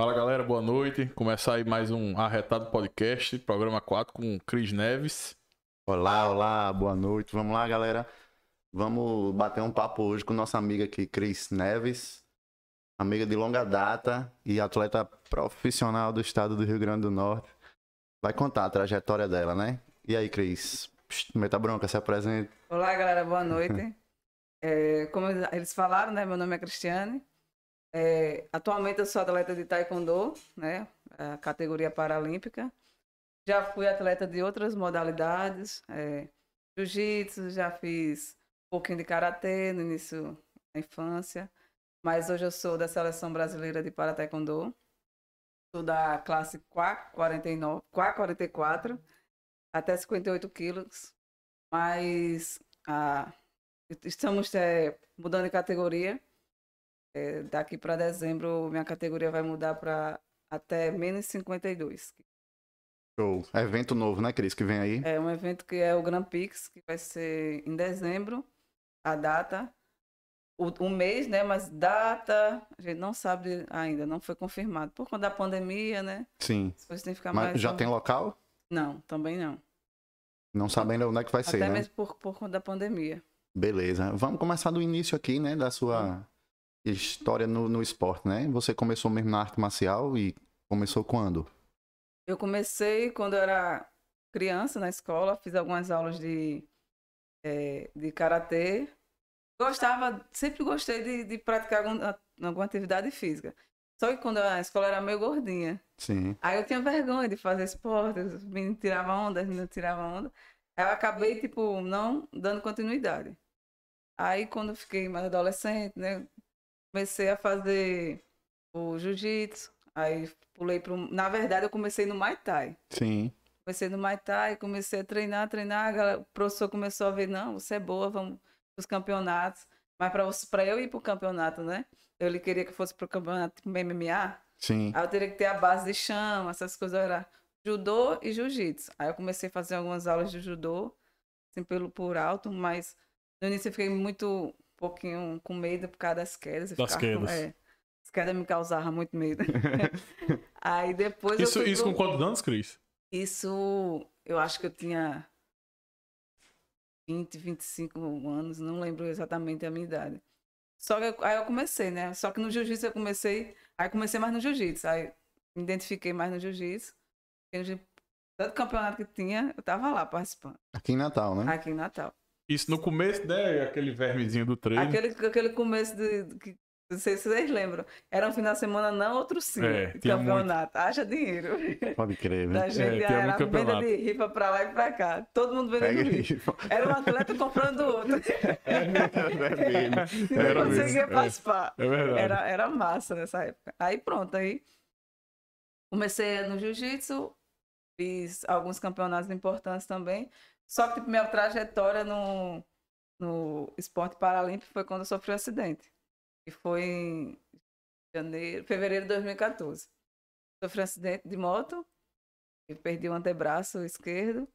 Fala galera, boa noite. Começar aí mais um Arretado Podcast, programa 4 com Cris Neves. Olá, olá, boa noite. Vamos lá, galera. Vamos bater um papo hoje com nossa amiga aqui, Cris Neves, amiga de longa data e atleta profissional do estado do Rio Grande do Norte. Vai contar a trajetória dela, né? E aí, Cris? Psst, Meta Bronca, se apresente. Olá, galera, boa noite. É, como eles falaram, né? Meu nome é Cristiane. É, atualmente eu sou atleta de Taekwondo, né? A categoria paralímpica. Já fui atleta de outras modalidades, é, jiu-jitsu, já fiz um pouquinho de karatê no início da infância, mas hoje eu sou da seleção brasileira de para Taekwondo. Sou da classe 49, 44 até 58 quilos, mas ah, estamos é, mudando de categoria. É, daqui para dezembro, minha categoria vai mudar para até menos 52. Show. Evento novo, né, Cris, que vem aí? É um evento que é o Grand Prix, que vai ser em dezembro, a data, o, o mês, né, mas data, a gente não sabe ainda, não foi confirmado. Por conta da pandemia, né? Sim. As coisas têm que ficar Mas mais... já tem local? Não, também não. Não sabe ainda onde é que vai ser, Até né? mesmo por, por conta da pandemia. Beleza. Vamos começar do início aqui, né, da sua história no, no esporte, né? Você começou mesmo na arte marcial e começou quando? Eu comecei quando eu era criança na escola, fiz algumas aulas de, eh, de karatê. Gostava, sempre gostei de, de praticar algum- alguma atividade física. Só que quando a escola era meio gordinha. Sim. Aí eu tinha vergonha de fazer esporte, os meninos tiravam onda, as meninas tiravam onda. Aí eu acabei, tipo, não dando continuidade. Aí quando fiquei mais adolescente, né, comecei a fazer o jiu-jitsu, aí pulei para Na verdade, eu comecei no Muay Thai. Sim. Comecei no Muay Thai, comecei a treinar, treinar, a galera- o professor começou a ver, não, você é boa, vamos para os campeonatos. Mas para eu ir para o campeonato, né, eu ele queria que fosse para o campeonato MMA, Sim. Aí eu teria que ter a base de chão, essas coisas era judô e jiu-jitsu. Aí eu comecei a fazer algumas aulas de judô, assim, pelo por alto, mas no início eu fiquei muito, pouquinho com medo por causa das quedas. Das ficava com- quedas. é, as quedas me causavam muito medo. Aí depois Isso, eu isso com quantos anos, Cris? Isso, eu acho que eu tinha 20, 25 anos, não lembro exatamente a minha idade. Só que aí eu comecei, né? Só que no jiu-jitsu eu comecei, aí comecei mais no jiu-jitsu, aí me identifiquei mais no jiu-jitsu. Todo campeonato que tinha, eu tava lá participando, Aqui em Natal, né? aqui em Natal. Isso no começo, né? Aquele vermezinho do treino. Aquele, aquele começo de, não sei se vocês lembram. Era um final de semana, não, outro sim. É, muito. campeonato. Haja dinheiro. Pode crer, Da né? gente tinha era muito venda de rifa pra lá e pra cá. Todo mundo vendendo Pega rifa. Era um atleta comprando outro. É mesmo. Não Era conseguia mesmo, é. participar. É verdade. Era, era massa nessa época. Aí pronto, aí comecei no jiu-jitsu, fiz alguns campeonatos importantes também. Só que tipo, minha trajetória no, no esporte paralímpico foi quando eu sofri um acidente. E foi em janeiro, fevereiro de 2014. Sofri um acidente de moto e perdi o antebraço esquerdo.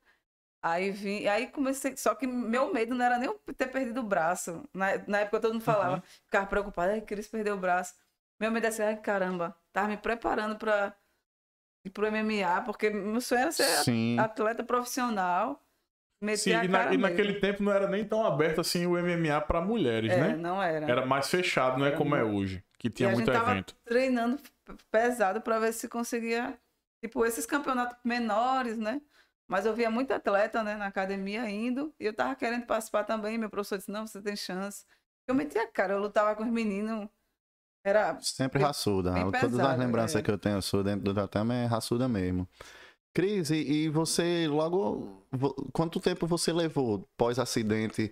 Aí vim, aí comecei, só que meu medo não era nem eu ter perdido o braço. Na, na época todo mundo falava, ficava preocupado, ai, Cris perdeu o braço. Meu medo é assim, ai, caramba, tava me preparando para ir pro MMA, porque meu sonho era ser Sim. atleta profissional. Meter Sim, a e, na- e naquele tempo não era nem tão aberto assim o MMA pra mulheres, É, né? não era. Era mais fechado, não é como é hoje. Que tinha e a muito gente tava evento. treinando pesado para ver se conseguia, tipo, esses campeonatos menores, né? Mas eu via muito atleta, né, na academia indo, e eu tava querendo participar também. Meu professor disse: Não, você tem chance. Eu metia a cara, eu lutava com os meninos. Era. Sempre bem- raçuda. bem Todas as pesado, lembranças é. que eu tenho sua dentro do tatame é raçuda mesmo. Cris, e, e você logo. Quanto tempo você levou pós-acidente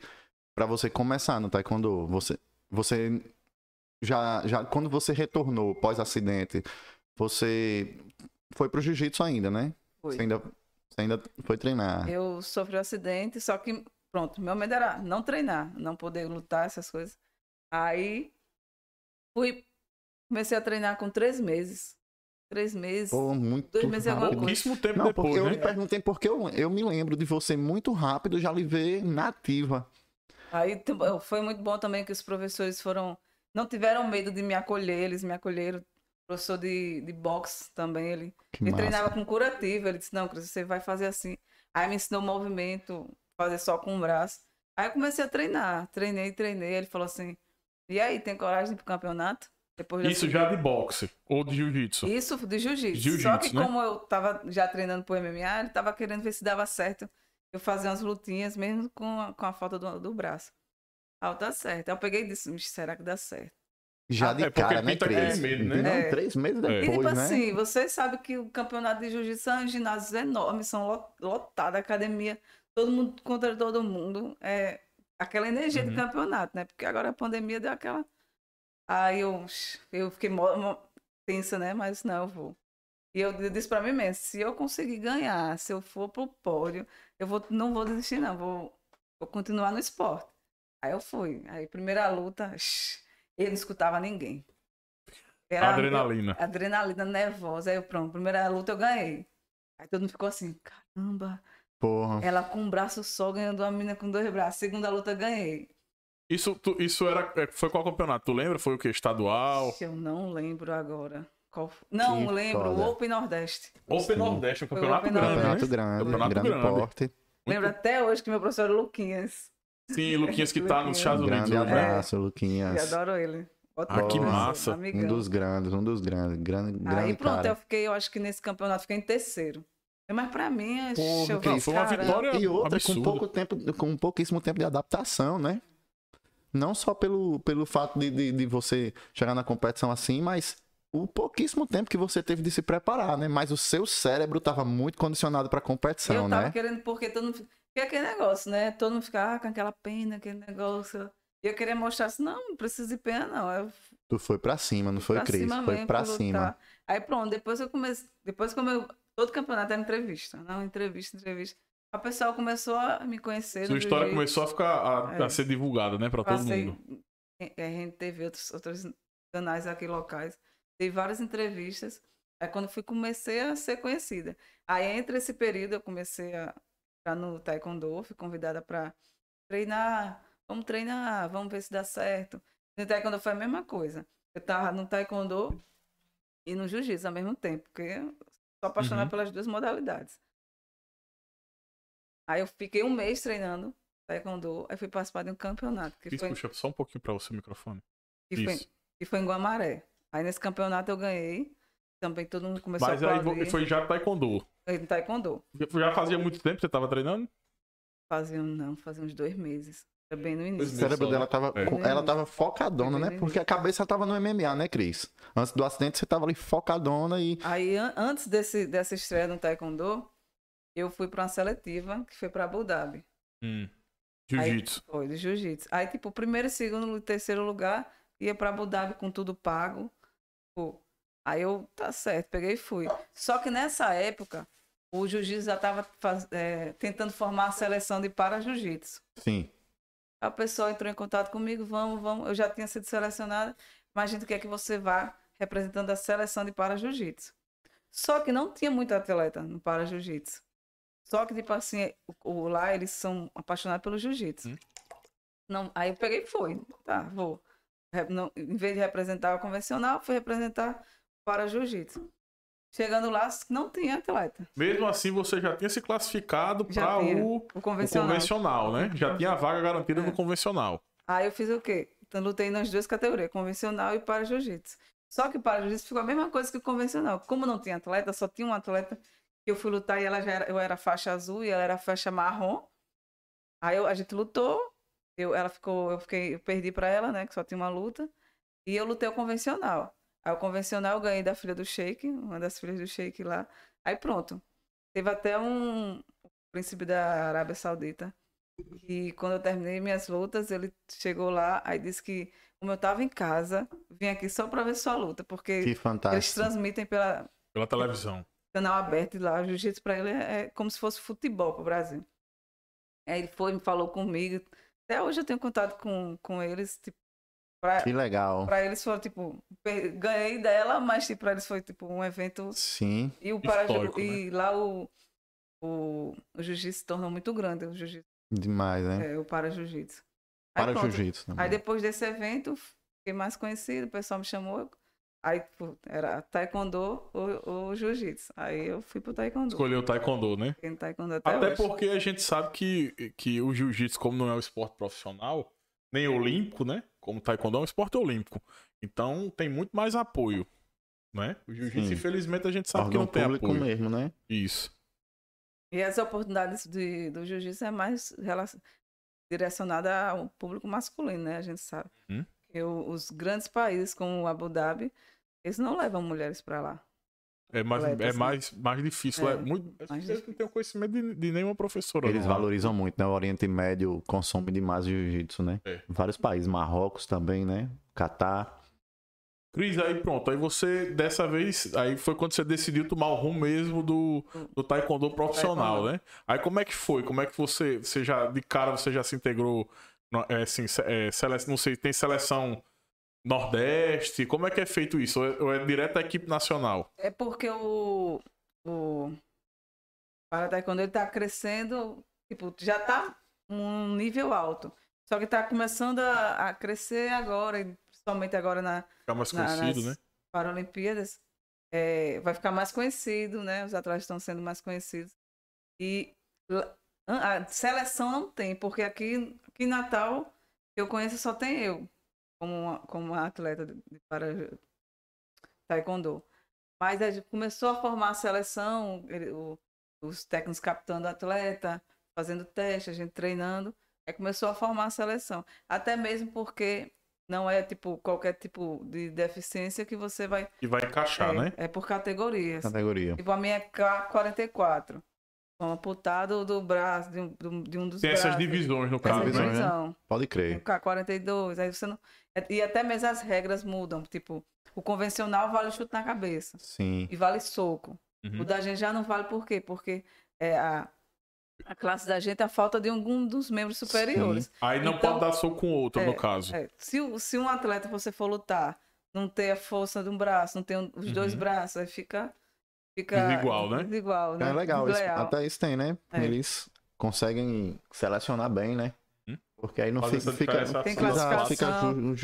pra você começar no Taekwondo? Você, você já, já. Quando você retornou pós-acidente, você foi pro jiu-jitsu ainda, né? Foi. Você ainda, você ainda foi treinar. Eu sofri um acidente, só que, pronto, meu medo era não treinar, não poder lutar, essas coisas. Aí fui, comecei a treinar com três meses. Três meses. Pô, muito Dois meses e alguma rápido. coisa. Pouquíssimo tempo Não, depois, eu né? lhe perguntei porque eu, eu me lembro de você muito rápido já lhe ver nativa. Aí foi muito bom também que os professores foram. Não tiveram medo de me acolher, eles me acolheram. professor de, de boxe também, ele, Que ele massa. treinava com curativo. Ele disse, não, Cris, você vai fazer assim. Aí me ensinou o movimento, fazer só com o braço. Aí eu comecei a treinar, treinei, treinei. Ele falou assim, e aí, tem coragem pro campeonato? Depois Isso já de boxe ou de jiu-jitsu? Isso de jiu-jitsu. Jiu-jitsu, Só que né? como eu tava já treinando pro MMA, ele tava querendo ver se dava certo eu fazer umas lutinhas, mesmo com a, com a falta do, do braço. Ah, tá certo. Aí eu peguei e disse, "Ixi, será que dá certo? Já de É, cara, né, aquele medo, né? Não, É. três meses E depois, tipo né? assim, vocês sabem que o campeonato de jiu-jitsu são ginásios enormes, são lo- lotados, academia, todo mundo contra todo mundo. É aquela energia Uhum. de campeonato, né? Porque agora a pandemia deu aquela. Aí eu, eu fiquei tensa, né? Mas não, eu vou. E eu disse pra mim mesmo, se eu conseguir ganhar, se eu for pro pódio, eu vou, não vou desistir, não, vou, vou continuar no esporte. Aí eu fui. Aí, primeira luta, ele não escutava ninguém. Era- Adrenalina. adrenalina nervosa. Aí eu, pronto, primeira luta eu ganhei. Aí todo mundo ficou assim, caramba, Porra. ela com um braço só ganhando uma menina com dois braços. Segunda luta eu ganhei. Isso, tu- isso era, é, foi qual campeonato? Tu lembra? Foi o quê? Estadual? Eu não lembro agora. Qual. Não Que lembro, foda. o Open Nordeste. Open Sim. Nordeste, um campeonato grande, Campeonato né? grande, Campeonato grande, grande. porte. Lembro até hoje que meu professor era Luquinhas. Sim, Luquinhas que tá nos Estados Unidos Grande hoje, né? abraço, Eu Luquinhas. adoro ele. Ótimo Ah, que professor, massa. Um Amigão. dos grandes, um dos grandes. Grande, grande Aí pronto, cara. eu fiquei, eu acho que nesse campeonato fiquei em terceiro. Mas pra mim, é Porra, eu foi uma vitória E outra, com, pouco tempo, com pouquíssimo tempo de adaptação, né? Não só pelo, pelo fato de, de, de você chegar na competição assim, mas o pouquíssimo tempo que você teve de se preparar, né? Mas o seu cérebro estava muito condicionado para a competição, eu tava né? querendo, porque todo mundo. Porque aquele negócio, né? Todo mundo fica ah, com aquela pena, aquele negócio. E eu queria mostrar assim, não, não precisa de pena, não. Eu Tu foi pra cima, não foi, Cris? cima Foi fui cima. Aí pronto, depois eu comecei. Depois como eu. Todo campeonato era entrevista. Não, entrevista, entrevista. A pessoa começou a me conhecer. Sua história jiu-jitsu. começou a ficar a, a É. ser divulgada, né, pra todo mundo. A gente teve outros, outros canais aqui locais. Teve várias entrevistas. Aí quando fui, comecei a ser conhecida. Aí entre esse período eu comecei a entrar no Taekwondo, fui convidada para treinar. Vamos treinar, vamos ver se dá certo. No Taekwondo foi a mesma coisa. Eu tava no Taekwondo e no Jiu-Jitsu ao mesmo tempo, porque eu sou apaixonada Uhum. pelas duas modalidades. Aí eu fiquei um mês treinando Taekwondo, aí fui participar de um campeonato. Que Cris, foi, puxa só um pouquinho pra você o microfone. que foi, Isso. que foi em Guamaré. Aí nesse campeonato eu ganhei. Também todo mundo começou Mas a aí aplaudir. foi já taekwondo. Foi no Taekwondo. Já fazia muito tempo que você tava treinando? Fazia, um- não, fazia uns dois meses. Era bem no O início. cérebro só, dela tava, É. ela tava focadona, né? Porque a cabeça tava no MMA, né, Cris? Antes do acidente você tava ali focadona e Aí, an- antes desse, dessa estreia no Taekwondo, eu fui para uma seletiva, que foi para Abu Dhabi. Hum. Jiu-jitsu. Foi, de jiu-jitsu. Aí, tipo, primeiro, segundo e terceiro lugar, ia para Abu Dhabi com tudo pago. Pô, aí eu, tá certo, peguei e fui. Só que nessa época, o jiu-jitsu já estava tentando formar a seleção de para-jiu-jitsu. sim. Aí o pessoal entrou em contato comigo, vamos, vamos. Eu já tinha sido selecionada, mas a gente quer que você vá representando a seleção de para-jiu-jitsu. Só que não tinha muito atleta no para-jiu-jitsu. Só que, tipo assim, o, lá eles são apaixonados pelo jiu-jitsu. Hum. Não, aí eu peguei e fui. Tá, vou. Não- em vez de representar o convencional, fui representar o para-jiu-jitsu. Chegando lá, não tinha atleta. Mesmo assim, você já tinha se classificado para o, O o convencional. convencional, né? Já tinha a vaga garantida É. no convencional. Aí eu fiz o quê? Então lutei nas duas categorias, convencional e para jiu-jitsu. Só que para jiu-jitsu ficou a mesma coisa que o convencional. Como não tinha atleta, só tinha um atleta eu fui lutar e ela já era, eu era faixa azul e ela era faixa marrom. Aí eu- a gente lutou, eu, ela ficou, eu fiquei, eu perdi para ela, né, que só tinha uma luta, e eu lutei o convencional. Aí o convencional eu ganhei da filha do Sheik, uma das filhas do Sheik lá. Aí pronto. Teve até um príncipe da Arábia Saudita e quando eu terminei minhas lutas, ele chegou lá, aí disse que como eu tava em casa, vim aqui só pra ver sua luta, porque Que eles fantástico. transmitem pela Pela televisão. Canal aberto e lá, o jiu-jitsu pra ele é, é como se fosse futebol pro Brasil. Aí ele foi, me falou comigo. Até hoje eu tenho contato com, com eles, tipo, pra, Que legal. pra eles foi tipo, ganhei dela, mas tipo, pra eles foi tipo um evento Sim. e o para né? e lá o o, o jiu-jitsu se tornou muito grande, o jiu-jitsu, Demais, né? é, o para jiu-jitsu. Aí Para jiu-jitsu. Aí também. depois desse evento, fiquei mais conhecido, o pessoal me chamou. Aí era taekwondo ou, ou jiu-jitsu. Aí eu fui pro taekwondo. Escolheu o taekwondo, né? Taekwondo até, Até porque a gente sabe que, que o jiu-jitsu, como não é um esporte profissional, nem olímpico, né? Como o taekwondo é um esporte olímpico. Então tem muito mais apoio, né? O jiu-jitsu, Sim. infelizmente, a gente sabe que Órgão não tem público apoio. mesmo, né? Isso. E as oportunidades de, do jiu-jitsu é mais direcionada ao público masculino, né? A gente sabe. Que o- os grandes países, como o Abu Dhabi, eles não levam mulheres para lá. É mais, é né? mais, mais difícil. É, É, muito, mais vocês difícil. não têm conhecimento de, de nenhuma professora. Eles não, valorizam muito, né? O Oriente Médio consome demais jiu-jitsu, né? É. Vários países, Marrocos também, né? Catar. Cris, aí pronto. Aí você, dessa vez, aí foi quando você decidiu tomar o rumo mesmo do, do taekwondo profissional, né? Aí como é que foi? Como é que você, você já, de cara, você já se integrou, é, assim, é, sele- não sei, tem seleção Nordeste? Como é que é feito isso? Ou é, ou é direto à equipe nacional? É porque o, o para taekwondo ele tá crescendo, tipo, já tá um nível alto. Só que tá começando a, a crescer agora, principalmente agora na, Ficar mais na- conhecido, nas né? Paralimpíadas. É, vai ficar mais conhecido, né? Os atletas estão sendo mais conhecidos. E a seleção não tem, porque aqui, aqui em Natal, que eu conheço, só tem eu, como uma, como uma atleta de, para taekwondo. Mas a gente começou a formar a seleção, ele- o- os técnicos captando o atleta, fazendo teste, a gente treinando. Aí começou a formar a seleção. Até mesmo porque não é tipo qualquer tipo de deficiência que você vai. E vai encaixar, é, né? é por categorias. Categoria. Tipo, a minha é K44. Um amputado do braço, de um, de um dos Tem braços. essas divisões no Tem caso, né? divisão. Pode Um crer. K42. Aí você não. E até mesmo as regras mudam. Tipo, o convencional vale chute na cabeça. Sim. E vale soco. Uhum. O da gente já não vale por quê? Porque é, a, a classe da gente é a falta de algum dos membros superiores. Aí não Então, pode dar soco com o outro, é, no caso. É, se, se um atleta você for lutar, não ter a força de um braço, não ter um- os dois Uhum. braços, aí fica. fica Desigual, né? Desigual, né? É legal. isso- até isso tem, né? É. Eles conseguem selecionar bem, né? Porque aí não fica. fica Tem classificação, fica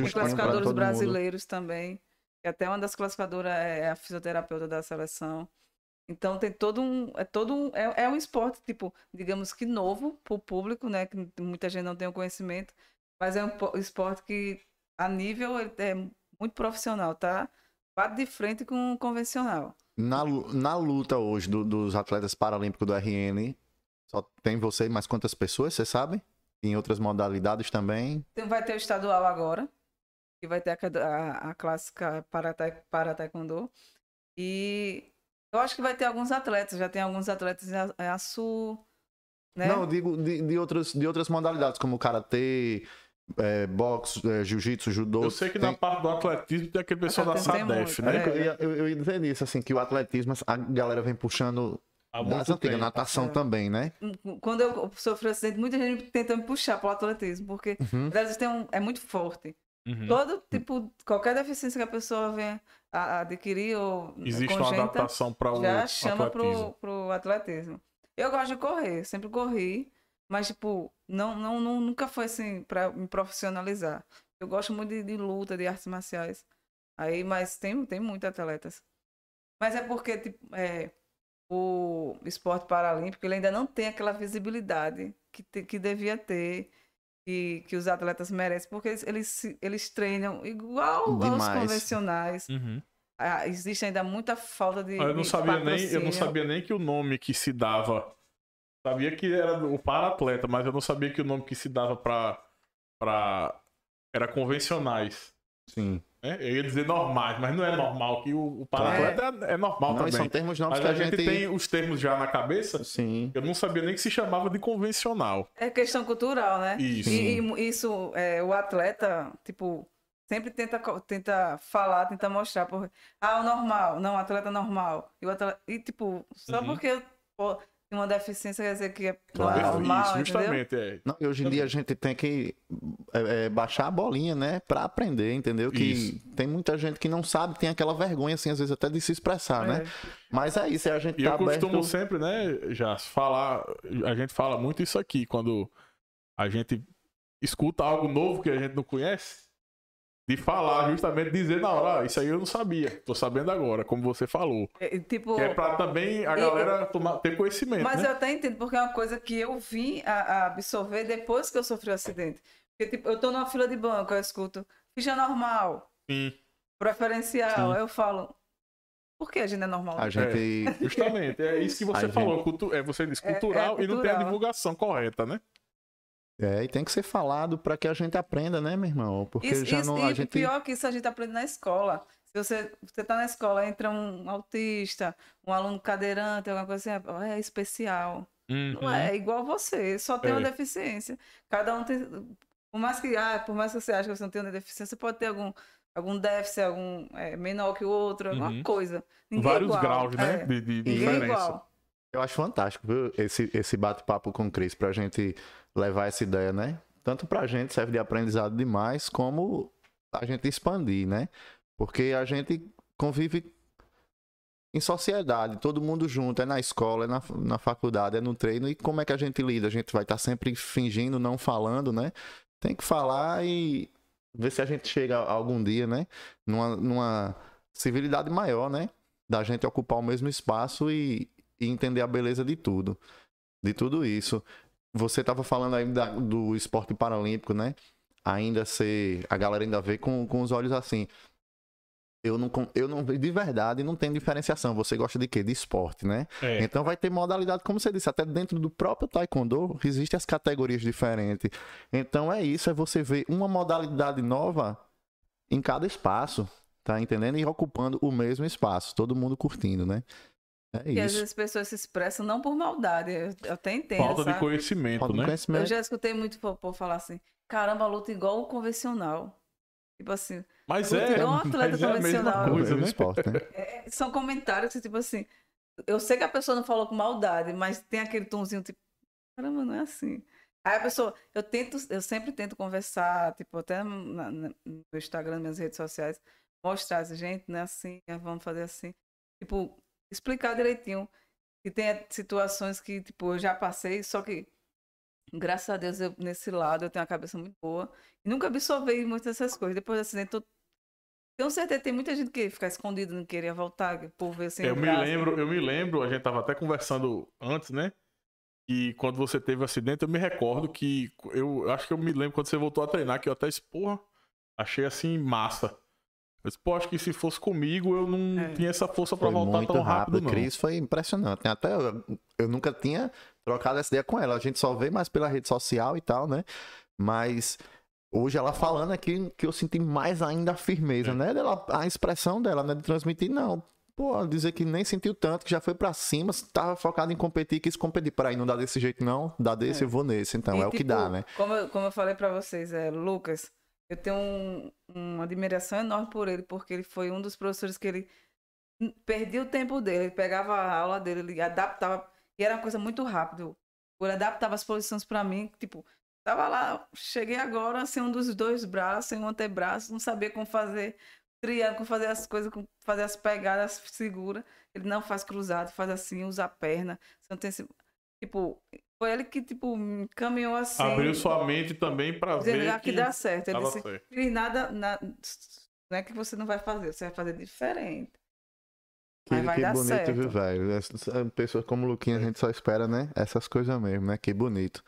Tem classificadores todo mundo. brasileiros também. E até uma das classificadoras é a fisioterapeuta da seleção. Então tem todo um. É todo um. É, é um esporte, tipo, digamos que novo para o público, né? Que muita gente não tem o conhecimento. Mas é um po- esporte que, a nível, é muito profissional, tá? Bate de frente com o convencional. Na, na luta hoje do- dos atletas paralímpicos do RN, só tem você e mais quantas pessoas, você sabe? Em outras modalidades também. Então vai ter o estadual agora, que vai ter a, a, a clássica para, para taekwondo. E eu acho que vai ter alguns atletas, já tem alguns atletas em Açu, né? Não, eu digo de, de, outras, de outras modalidades, como karatê, é, boxe, é, jiu-jitsu, judô. Eu sei que tem- na parte do atletismo tem aquele pessoal da SADEF, né? É, eu, ia, eu, eu ia dizer isso, assim, que o atletismo, a galera vem puxando Há das muito antigas, tempo. natação É. também, né? Quando eu sofri um acidente, muita gente tenta me puxar para o atletismo, porque Uhum. têm um, é muito forte. Uhum. Todo tipo, qualquer deficiência que a pessoa venha a, adquirir ou Existe uma congênita, adaptação para o já chama atletismo. pro, pro atletismo. Eu gosto de correr, sempre corri, mas, tipo, não, não, não- nunca foi assim pra me profissionalizar. Eu gosto muito de, de luta, de artes marciais. Aí, mas tem, tem muitos atletas. Mas é porque, tipo, é, o esporte paralímpico ele ainda não tem aquela visibilidade que, te- que devia ter. Que, que os atletas merecem, porque eles, eles, eles treinam igual aos Demais. convencionais. Uhum. Ah, existe ainda muita falta de. Ah, Eu não, de sabia nem, eu não sabia nem que o nome que se dava. Sabia que era o para-atleta, mas eu não sabia que o nome que se dava pra. pra era convencionais. Sim. Né? Eu ia dizer normais, mas não é normal, que o, o é, é normal Não, também. são termos novos Mas que a gente gente... tem os termos já na cabeça. Sim. Eu não sabia nem que se chamava de convencional. É questão cultural, né? Isso. E, e isso, é, o atleta, tipo, sempre tenta, tenta falar, tenta mostrar. Por... Ah, o normal, não, o atleta normal. E, o atleta... e tipo, só Uhum. porque tem uma deficiência quer dizer que é Claro. normal, Isso, justamente. É. Não, e hoje em dia a gente tem que é, é, baixar a bolinha, né? Pra aprender, entendeu? Que Isso. tem muita gente que não sabe, tem aquela vergonha, assim, às vezes até de se expressar, né? É. Mas é isso, é a gente E tá eu costumo aberto... sempre, né, já falar, a gente fala muito isso aqui, quando a gente escuta algo novo que a gente não conhece, de falar, justamente dizer na hora, ah, isso aí eu não sabia, tô sabendo agora, como você falou. É, tipo, Que é pra também a E- galera tomar, ter conhecimento, Mas né? eu até entendo, porque é uma coisa que eu vim a, a absorver depois que eu sofri o acidente. Porque, tipo, eu tô numa fila de banco, eu escuto ficha normal, Sim, preferencial. Sim. Eu falo, por que a gente é normal? A gente. justamente, é isso que você A falou, cultu- é, você disse É- é cultural e não tem a cultural. divulgação correta, né? É, e tem que ser falado para que a gente aprenda, né, meu irmão? Porque Isso, já isso- não. A e gente. pior que isso a gente aprende na escola. Se você, você tá na escola, entra um autista, um aluno cadeirante, alguma coisa assim, "Ah, é especial. Não Uhum. é, é igual você, só tem uma É. deficiência. Cada um tem. Por mais que, ah, por mais que você ache que você não tem uma deficiência, você pode ter algum, algum déficit, algum é, menor que o outro, alguma Uhum. coisa. Ninguém é Vários igual, graus, né? é. De, de é diferença. igual. Eu acho fantástico, viu? Esse, esse bate-papo com o Cris pra gente levar essa ideia, né? Tanto pra gente serve de aprendizado demais, como a gente expandir, né? Porque a gente convive em sociedade, todo mundo junto, é na escola, é na, na faculdade, é no treino, e como é que a gente lida? A gente vai estar sempre fingindo, não falando, né? Tem que falar e ver se a gente chega algum dia, né? Numa, numa civilidade maior, né? Da gente ocupar o mesmo espaço e, e entender a beleza de tudo. De tudo isso. Você estava falando aí da- do esporte paralímpico, né? Ainda ser. A galera ainda vê com, com os olhos assim. Eu não, eu não. De verdade, não tem diferenciação. Você gosta de quê? De esporte, né? É. Então vai ter modalidade, como você disse, até dentro do próprio Taekwondo existem as categorias diferentes. Então é isso, é você ver uma modalidade nova em cada espaço, tá entendendo? E ocupando o mesmo espaço, todo mundo curtindo, né? É E às isso. vezes as pessoas se expressam não por maldade, eu, eu até entendo. Falta de sabe? conhecimento, Falta de né? Eu conhecimento. já escutei muito o povo falar assim: caramba, luta igual o convencional. Tipo assim, Mas Luta é, igual um atleta mas é a mesma convencional. O coisa, né? esporte, né? é- são comentários que, tipo assim, eu sei que a pessoa não falou com maldade, mas tem aquele tomzinho tipo, caramba, não é assim. Aí a pessoa, eu tento, eu sempre tento conversar, tipo, até na- na- no Instagram, nas minhas redes sociais, mostrar assim, gente, não é assim, é, vamos fazer assim. Tipo, explicar direitinho. Que tem situações que, tipo, eu já passei, só que, graças a Deus, eu, nesse lado, eu tenho uma cabeça muito boa. E nunca absorvi muitas dessas coisas. Depois do acidente, eu tenho certeza que tem muita gente que fica escondido, não queria voltar, que o povo assim. Eu me lembro, eu me lembro, a gente tava até conversando antes, né? E quando você teve o acidente, eu me recordo que eu acho que eu me lembro quando você voltou a treinar, que eu até porra, achei assim massa. Eu disse, pô, acho que se fosse comigo, eu não É. tinha essa força pra Foi voltar muito tão rápido. rápido, não. Cris foi impressionante. né? Até eu, eu nunca tinha trocado essa ideia com ela. A gente só vê mais pela rede social e tal, né? Mas hoje ela falando aqui que eu senti mais ainda a firmeza, É. né? Dela, a expressão dela, né? De transmitir, não. Pô, dizer que nem sentiu tanto, que já foi pra cima, tava focado em competir, quis competir. Peraí, não dá desse jeito, não. Dá desse, É. eu vou nesse. Então, E, é o que tipo, dá, né? Como eu, como eu falei pra vocês, é, Lucas, eu tenho um- uma admiração enorme por ele, porque ele foi um dos professores que ele perdia o tempo dele, ele pegava a aula dele, ele adaptava, e era uma coisa muito rápida. Ele adaptava as posições pra mim, tipo, tava lá, cheguei agora sem um dos dois braços, sem um antebraço, não sabia como fazer triângulo, fazer as coisas, fazer as pegadas segura. Ele não faz cruzado, faz assim, usa a perna. Você não tem esse... Tipo, foi ele que, tipo, caminhou assim. Abriu sua mente também pra Dizendo, ver aqui que dá certo. Ele disse, certo. "Cris, nada, na- não é que você não vai fazer, você vai fazer diferente. Que, que bonito, certo. viu, velho? Pessoas como o Luquinha, a gente só espera, né? Essas coisas mesmo, né? Que bonito.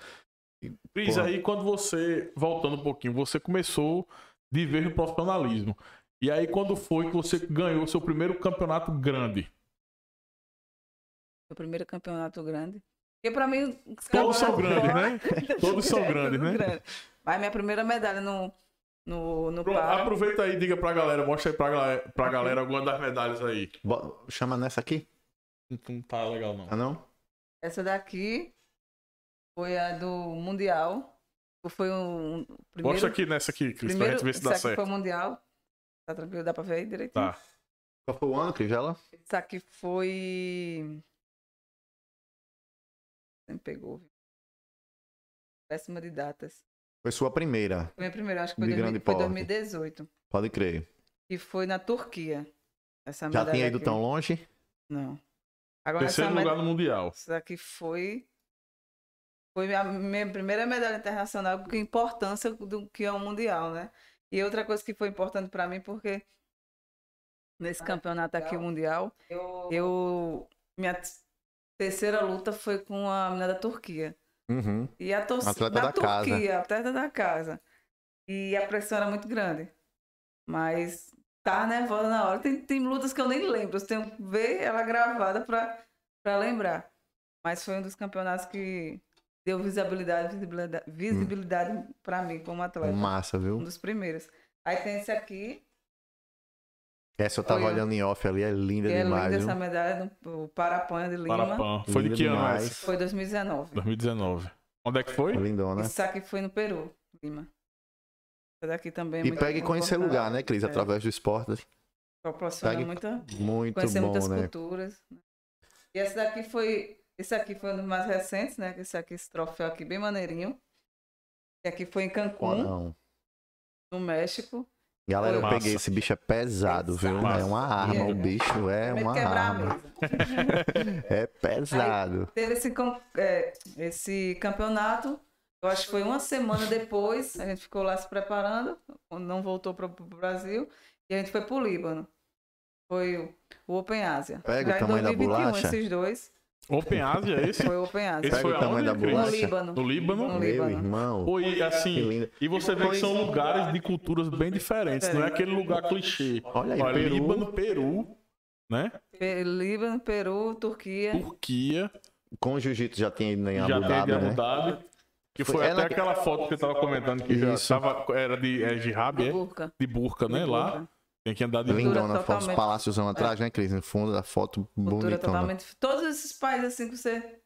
Cris, aí quando você, voltando um pouquinho, você começou de vez no profissionalismo. E aí quando foi que você ganhou seu primeiro campeonato grande? O primeiro campeonato grande. Porque pra mim. os Todos são grandes, fora- né? Todos são grandes, né? grande. Mas minha primeira medalha no, no, no Pronto, par. aproveita aí e diga pra galera, mostra aí pra galera, pra galera alguma das medalhas aí. Bo- Chama nessa aqui? Não- tá legal não. Ah, não? Essa daqui foi a do Mundial. Foi um. Primeiro, Mostra aqui nessa aqui, Cris, pra primeiro, gente ver se dá aqui certo. foi o Mundial. Tá tranquilo? Dá pra ver aí direitinho? Tá. Qual foi o ano, Crisela? Isso aqui foi. Sempre pegou. viu? Péssima de datas. Foi sua primeira, Foi minha primeira, acho que foi, De 2000 grande foi porte. 2018. pode crer. E foi na Turquia. Essa Já tinha ido aqui. tão longe? Não. Agora essa Terceiro lugar medalha. no Mundial. Isso aqui foi. Foi a minha primeira medalha internacional, com importância do que é o Mundial, né? E outra coisa que foi importante para mim, porque nesse campeonato aqui mundial, eu minha terceira luta foi com a menina da Turquia. Uhum. E a torcida da, da casa. Turquia, atleta da casa. E a pressão era muito grande. Mas tá nervosa na hora. Tem, tem lutas que eu nem lembro. Eu tenho que ver ela gravada pra, pra lembrar. Mas foi um dos campeonatos que deu visibilidade, visibilidade, visibilidade pra mim como atleta. Massa, Um viu? dos primeiros. Aí tem esse aqui, Essa eu tava olhando em off ali, é linda é demais, linda viu? essa medalha, do- o Parapan de Lima. Parapan. Foi de Linda que ano essa? Foi 2019. 2019. Onde é que foi? Lindona. Isso aqui foi no Peru, Lima. Essa daqui também é E pega e conhecer lugar, né, Cris? É. Através do esporte. Proporciona Pegue- muita Muito conhecer bom, muitas né? culturas. né? E esse daqui foi. Esse aqui foi um dos mais recentes, né? Esse aqui, esse troféu aqui, bem maneirinho. E aqui foi em Cancún, Não. no México. Galera, eu Massa. peguei esse bicho é pesado, viu? Pesado. É uma arma, o é- bicho é uma quebrar a arma. mesa. É pesado. Teve esse, é, esse campeonato. Eu acho que foi uma semana depois. A gente ficou lá se preparando. Não voltou para o Brasil. E a gente foi para o Líbano. Foi o, o Open Ásia. Pega o Já em tamanho da 2021, bolacha. esses dois. Open Asia, é esse? Foi Open Ásia. Esse Pega foi o tamanho aonde, da Cris? No bolacha. Líbano. No Líbano? No Meu Líbano. irmão. Pô, e Que assim, e você vê que são lugares de culturas bem diferentes, não é aquele lugar clichê. Olha aí, Olha, Peru. Líbano, Peru, né? Líbano, Peru, Turquia. Turquia, Com o jiu-jitsu já tinha ido em já Abu Dhabi, Abu né? Dhabi. Que foi Foi- até ela- aquela foto que você tava comentando que já tava, era de é, jihad, é? Burca. De burca, né? De Lá. Tem que andar de Lindona, foto, os totalmente- palácios atrás, né, Cris? No fundo da foto Cultura bonitona. totalmente. Todos esses países assim que você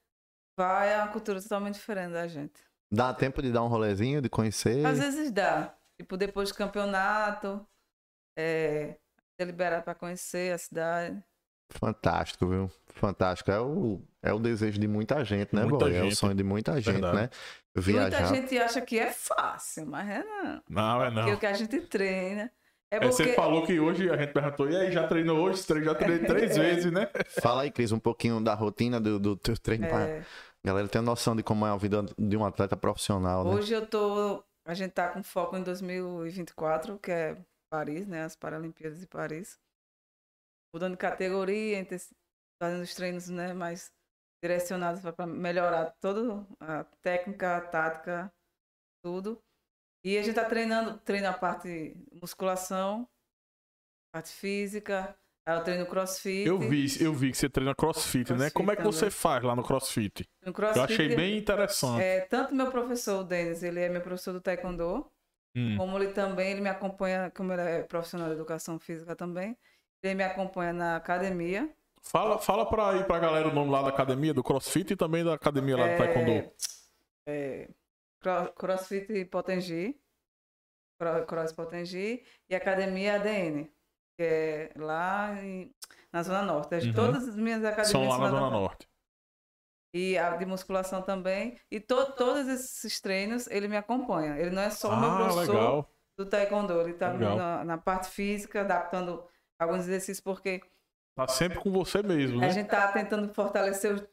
vai, é uma cultura totalmente diferente da gente. Dá tempo de dar um rolezinho, de conhecer? Às vezes dá. Tipo, depois do campeonato, é, ser liberado para conhecer a cidade. Fantástico, viu? Fantástico. É o, é o desejo de muita gente, né, Muita boy? É o gente. sonho de muita gente, Verdade. né? Muita Viajar. gente acha que é fácil, mas é não. Não, é Porque não. o que a gente treina. É É, porque. você falou que hoje a gente perguntou, e aí, já treinou hoje? Já treinei três vezes, né? Fala aí, Cris, um pouquinho da rotina do, do teu treino. pra é, galera ter noção de como é a vida de um atleta profissional, né? hoje eu tô. A gente tá com foco em 2024, que é Paris, né? As Paralimpíadas de Paris. Mudando de categoria, fazendo os treinos né, mais direcionados para melhorar toda a técnica, a tática, tudo. E a gente tá treinando, treina a parte musculação, parte física, aí eu treino crossfit. Eu vi, eu vi que você treina crossfit, né? Crossfit Como é que você também. faz lá no crossfit? No Eu crossfit, achei bem interessante. é, tanto meu professor, o Denis, ele é meu professor do Taekwondo, Hum. como ele também, ele me acompanha, como ele é profissional de educação física também, ele me acompanha na academia. Fala, fala pra aí pra galera o nome lá da academia, do crossfit e também da academia lá do Taekwondo. é, CrossFit Potengi, Cro- Cross Potengi e Academia ADN, que é lá em- na Zona Norte. Uhum. Todas as minhas academias São lá são na Zona Norte. E a de musculação também. E to- todos esses treinos ele me acompanha. Ele não é só o meu Ah, professor legal. do Taekwondo, ele está na, na parte física, adaptando alguns exercícios, porque Tá sempre com você mesmo, né? a gente está tentando fortalecer, o-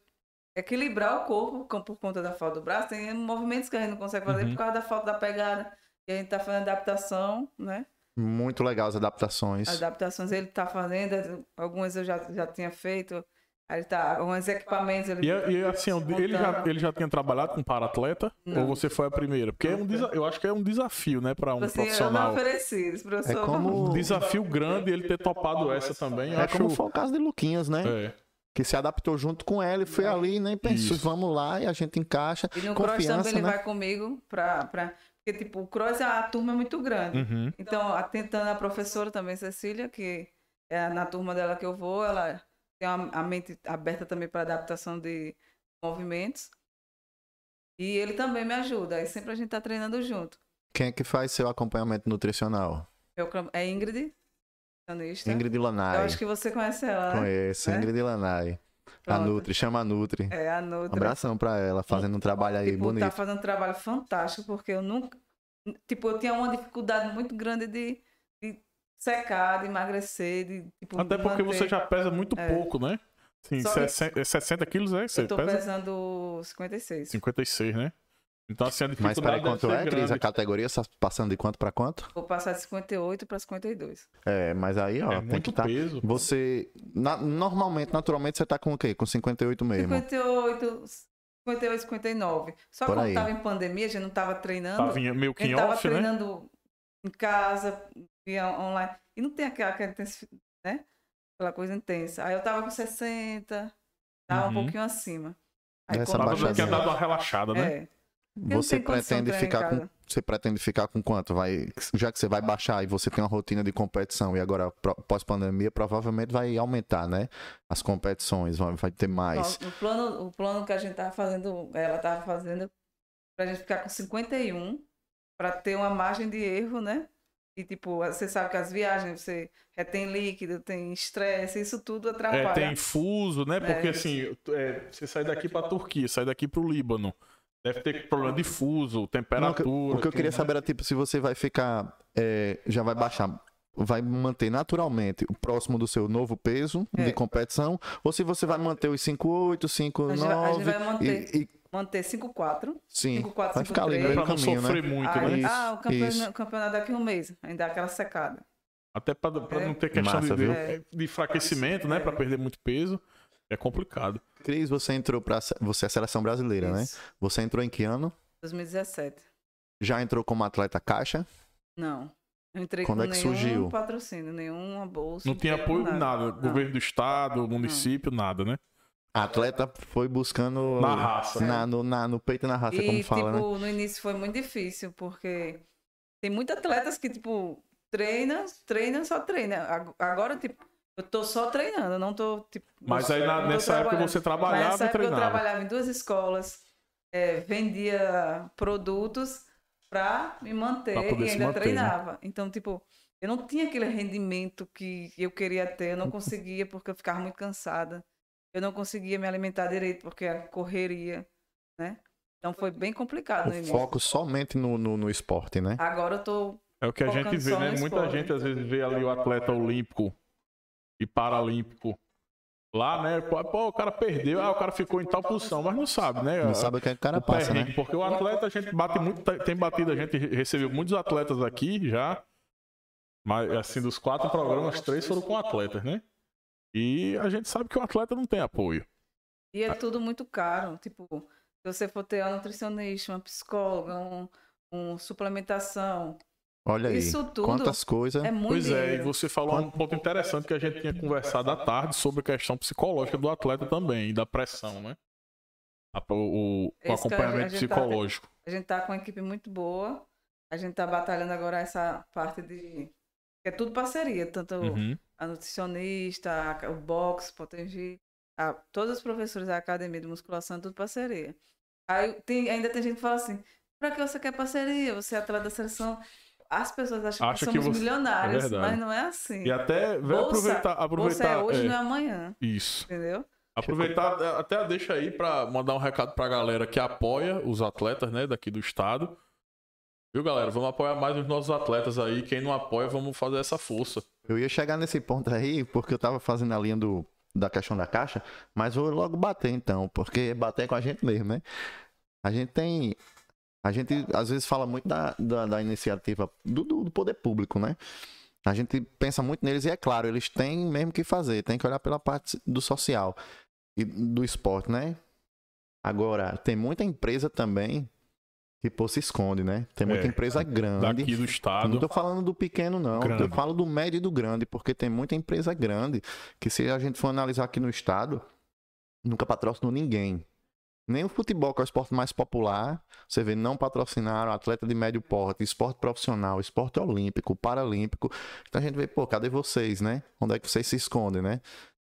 equilibrar o corpo com- por conta da falta do braço. Tem movimentos que a gente não consegue fazer Uhum. por causa da falta da pegada. E a gente está fazendo adaptação, né? Muito legal as adaptações. Adaptações ele está fazendo, algumas eu já, já tinha feito. Aí ele tá, alguns equipamentos ele E, e assim, ele já, ele já tinha trabalhado com para-atleta? Ou Não. você foi a primeira? Porque é um desa- eu acho que é um desafio, né, pra um Assim, eu profissional. ofereci, disse, professor. É como- Um desafio grande ele ter topado essa também. Eu É acho... como foi o caso de Luquinhas, né? É. Que se adaptou junto com ela e foi ali, nem pensou, Isso. vamos lá e a gente encaixa. E no cross também ele né? vai comigo pra, pra. Porque, tipo, o cross a turma é muito grande. Uhum. Então, a- tentando a professora também, Cecília, que é na turma dela que eu vou, ela tem uma- a mente aberta também para adaptação de movimentos. E ele também me ajuda. Aí sempre a gente tá treinando junto. Quem é que faz seu acompanhamento nutricional? Eu, é Ingrid, nutricionista. Ingrid Eu Lanai. acho que você conhece ela, né? Conheço, É? Ingrid Lanai. A Pronto. Nutri, chama a Nutri. É a Nutri. Abração pra ela, fazendo um trabalho aí tipo, bonito. tá fazendo um trabalho fantástico, porque eu nunca. Tipo, eu tinha uma dificuldade muito grande de, de secar, de emagrecer, de. Tipo, Até porque manter. você já pesa muito É. pouco, né? Sim, Só que- 60, 60 quilos, é? Você Eu tô pesa? pesando 56. 56, né? Então, assim, a Mas peraí, quanto é, Cris? A categoria está passando de quanto pra quanto? Vou passar de 58 para 52. É, mas aí, ó, É tem muito que estar. peso. Você. na- normalmente, naturalmente, você tá com o quê? Com 58 mesmo. 58, 58, 59. Só que aí. tava em pandemia, a gente não tava treinando. Tava meio a que em gente tava off, né? treinando em casa, via online. E não tem aquela, aquela né? Aquela coisa intensa. Aí eu tava com 60, tava Uhum. um pouquinho acima. Aí Essa como Tava dado uma relaxada, né? É. Você pretende ficar com. Você pretende ficar com quanto? Vai, já que você vai baixar e você tem uma rotina de competição e agora pós-pandemia provavelmente vai aumentar, né? As competições, vai, vai ter mais. O plano, o plano que a gente tava fazendo, ela tava fazendo pra gente ficar com 51 pra ter uma margem de erro, né? E tipo, você sabe que as viagens, você retém líquido, tem estresse, isso tudo atrapalha. É, tem fuso, né? Porque É. assim, é, você sai daqui pra Turquia, sai daqui pro Líbano. Deve ter problema de fuso, temperatura. Não, o que eu queria saber era tipo se você vai ficar, é, já vai baixar, vai manter naturalmente o próximo do seu novo peso É. de competição, ou se você vai manter os 58, A gente vai- a 59 gente vai manter. e, e Manter 5-4. sim, 5-4, vai ficar ali no 5-3. né? meio do caminho, sofrer né? muito, Aí, né? Isso, ah, o campeonato, campeonato daqui a um mês, ainda dá aquela secada. Até pra, pra É. não ter questão Massa, de, viu? de, de enfraquecimento, né? Pra perder muito peso. É complicado. Cris, você entrou para você é a seleção brasileira, né? Isso. Você entrou em que ano? 2017. Já entrou como atleta caixa? Não. Eu entrei Quando com é que nenhum surgiu? patrocínio, nenhuma bolsa. Não tinha apoio nada. Não. Governo do estado, município, nada, né? A atleta foi buscando Na raça. na- no, na- no peito e na raça, E, como fala, né? tipo, no início foi muito difícil, porque tem muitos atletas que, tipo, treinam, treinam, só treinam. Ag- Agora, tipo, eu tô só treinando, eu não tô, tipo... Mas eu aí na- nessa época você trabalhava nessa e época eu treinava. trabalhava em duas escolas, é, vendia produtos pra me manter Pra e ainda manter, né? treinava. Então, tipo, eu não tinha aquele rendimento que eu queria ter, eu não conseguia porque eu ficava muito cansada. Eu não conseguia me alimentar direito porque a correria, né? Então foi bem complicado no início. foco somente no, no, no esporte, né? Agora eu tô É o que a gente vê, né? Muita esporte. gente às vezes vê ali o atleta olímpico e paralímpico lá, né? Pô, pô, o cara perdeu, ah, o cara ficou em tal posição, mas não sabe, né? Não sabe o que o cara o passa, perrengue, né? Porque o atleta, a gente bate muito, tem batido, a gente recebeu muitos atletas aqui já. Mas assim, dos quatro programas, três foram com atletas, né? E a gente sabe que o atleta não tem apoio. E é tudo muito caro. Tipo, se você for ter uma nutricionista, uma psicóloga, um, um suplementação, Olha aí, isso tudo quantas coisas. é muito Pois é, e você falou um ponto interessante que a gente tinha conversado à tarde sobre a questão psicológica do atleta também, e da pressão, né? A- O, o- a acompanhamento gente tá- psicológico. A gente tá com uma equipe muito boa. A gente tá batalhando agora essa parte de. É tudo parceria, tanto Uhum. a nutricionista, a- o box, Potengi, a, todos os professores da academia de musculação, tudo parceria. Aí tem, ainda tem gente que fala assim: pra que você quer parceria? Você é atleta da seleção. As pessoas acham Acha que que somos você- milionários, é mas não é assim. E até vai Bolsa- aproveitar. Você aproveitar é hoje, é, não é amanhã, Isso. entendeu? Aproveitar, até deixa aí pra mandar um recado pra galera que apoia os atletas, né, daqui do estado. Viu, galera? Vamos apoiar mais os nossos atletas aí. Quem não apoia, vamos fazer essa força. Eu ia chegar nesse ponto aí, porque eu tava fazendo a linha do, da questão da caixa, mas vou logo bater então, porque bater é com a gente mesmo, né? A gente tem. A gente às vezes fala muito da, da, da iniciativa do, do, poder público, né? A gente pensa muito neles e é claro, eles têm mesmo que fazer, tem que olhar pela parte do social e do esporte, né? Agora, tem muita empresa também que pô, se esconde, né? Tem muita É, empresa grande. Daqui do Não estado. tô falando do pequeno, não. Grande. Eu falo do médio e do grande, porque tem muita empresa grande que, se a gente for analisar aqui no estado, nunca patrocinou ninguém. Nem o futebol, que é o esporte mais popular, você vê, não patrocinaram atleta de médio porte, esporte profissional, esporte olímpico, paralímpico. Então a gente vê, pô, cadê vocês, né? Onde é que vocês se escondem, né?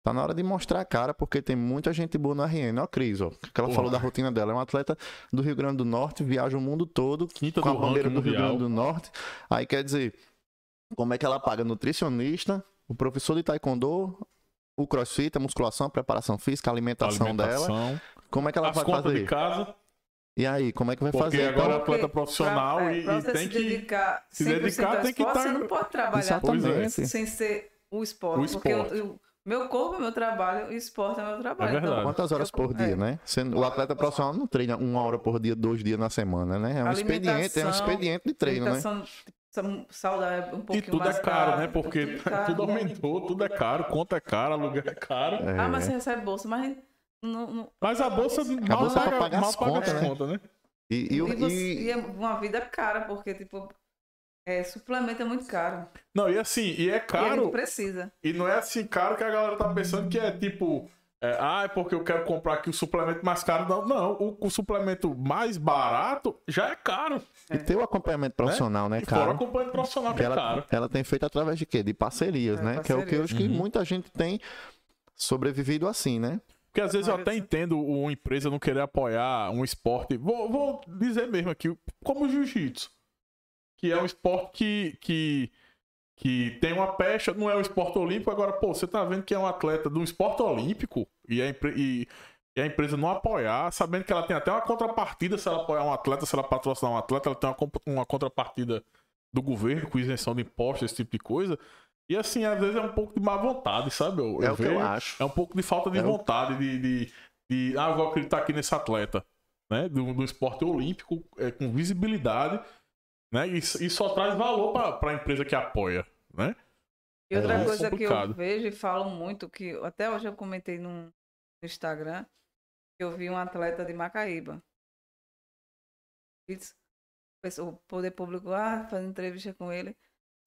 Tá na hora de mostrar a cara, porque tem muita gente boa no RN. Ó, a Cris, ó, que ela Porra. falou da rotina dela. É uma atleta do Rio Grande do Norte, viaja o mundo todo, Quinta com a bandeira do Rio. Grande do Norte. Aí quer dizer, como é que ela paga nutricionista, o professor de taekwondo, o crossfit, a musculação, a preparação física, a alimentação, dela. alimentação, Como é que ela as vai contas fazer? de casa. E aí, como é que vai Porque fazer? agora- Então, atleta Porque profissional pra, e- pra e tem se que- dedicar se 100% dedicar, tem que esporte, tá- Você não pode trabalhar Exatamente. sem ser o esporte. O Porque esporte. o, o- meu corpo é meu trabalho e esporte é meu trabalho. É verdade. Então, Quantas horas eu- por dia, é. né? Sendo- o atleta profissional não treina uma hora por dia, dois dias na semana, né? É um expediente, é um expediente de treino, né? saudável, um E pouquinho tudo é mais caro, né? Porque tudo tudo, caro. aumentou, tudo é caro, conta é cara, aluguel é caro. É. Ah, mas você recebe bolsa, mas não, não- Mas a bolsa mal bolsa é paga, pagar mal as paga contas, as né? contas, né? E, e, E, você- e- e é uma vida cara, porque, tipo, é, suplemento é muito caro. Não, e assim, e é E a caro, gente precisa. e não é assim caro que a galera tá pensando que é tipo. é, ah, é porque eu quero comprar aqui o suplemento mais caro. Não, não. O, o suplemento mais barato já é caro. e ter o acompanhamento profissional, né, E fora o cara? acompanhamento profissional que é ela, caro. ela tem feito através de quê? De parcerias, É, né? Que é o que eu acho que Uhum. muita gente tem sobrevivido assim, né? Porque às vezes eu até entendo uma empresa não querer apoiar um esporte. Vou, vou dizer mesmo aqui, como o jiu-jitsu. Que é um esporte que, que, que tem uma pecha, não é um esporte olímpico. Agora, pô, você tá vendo que é um atleta de um esporte olímpico e a, e- e a empresa não apoiar, sabendo que ela tem até uma contrapartida se ela apoiar um atleta, se ela patrocinar um atleta, ela tem uma, uma contrapartida do governo com isenção de impostos, esse tipo de coisa. E assim, às vezes é um pouco de má vontade, sabe? Eu, É eu o que eu vejo- acho. é um pouco de falta de É o- vontade de, de, de, Ah, vou acreditar aqui nesse atleta, né? Do, do esporte olímpico, é, com visibilidade, né? E, e só traz valor para a empresa que apoia, né? E outra É coisa que complicado. eu vejo e falo muito, que até hoje eu comentei no Instagram, que eu vi um atleta de Macaíba. O poder público ah, fazendo entrevista com ele.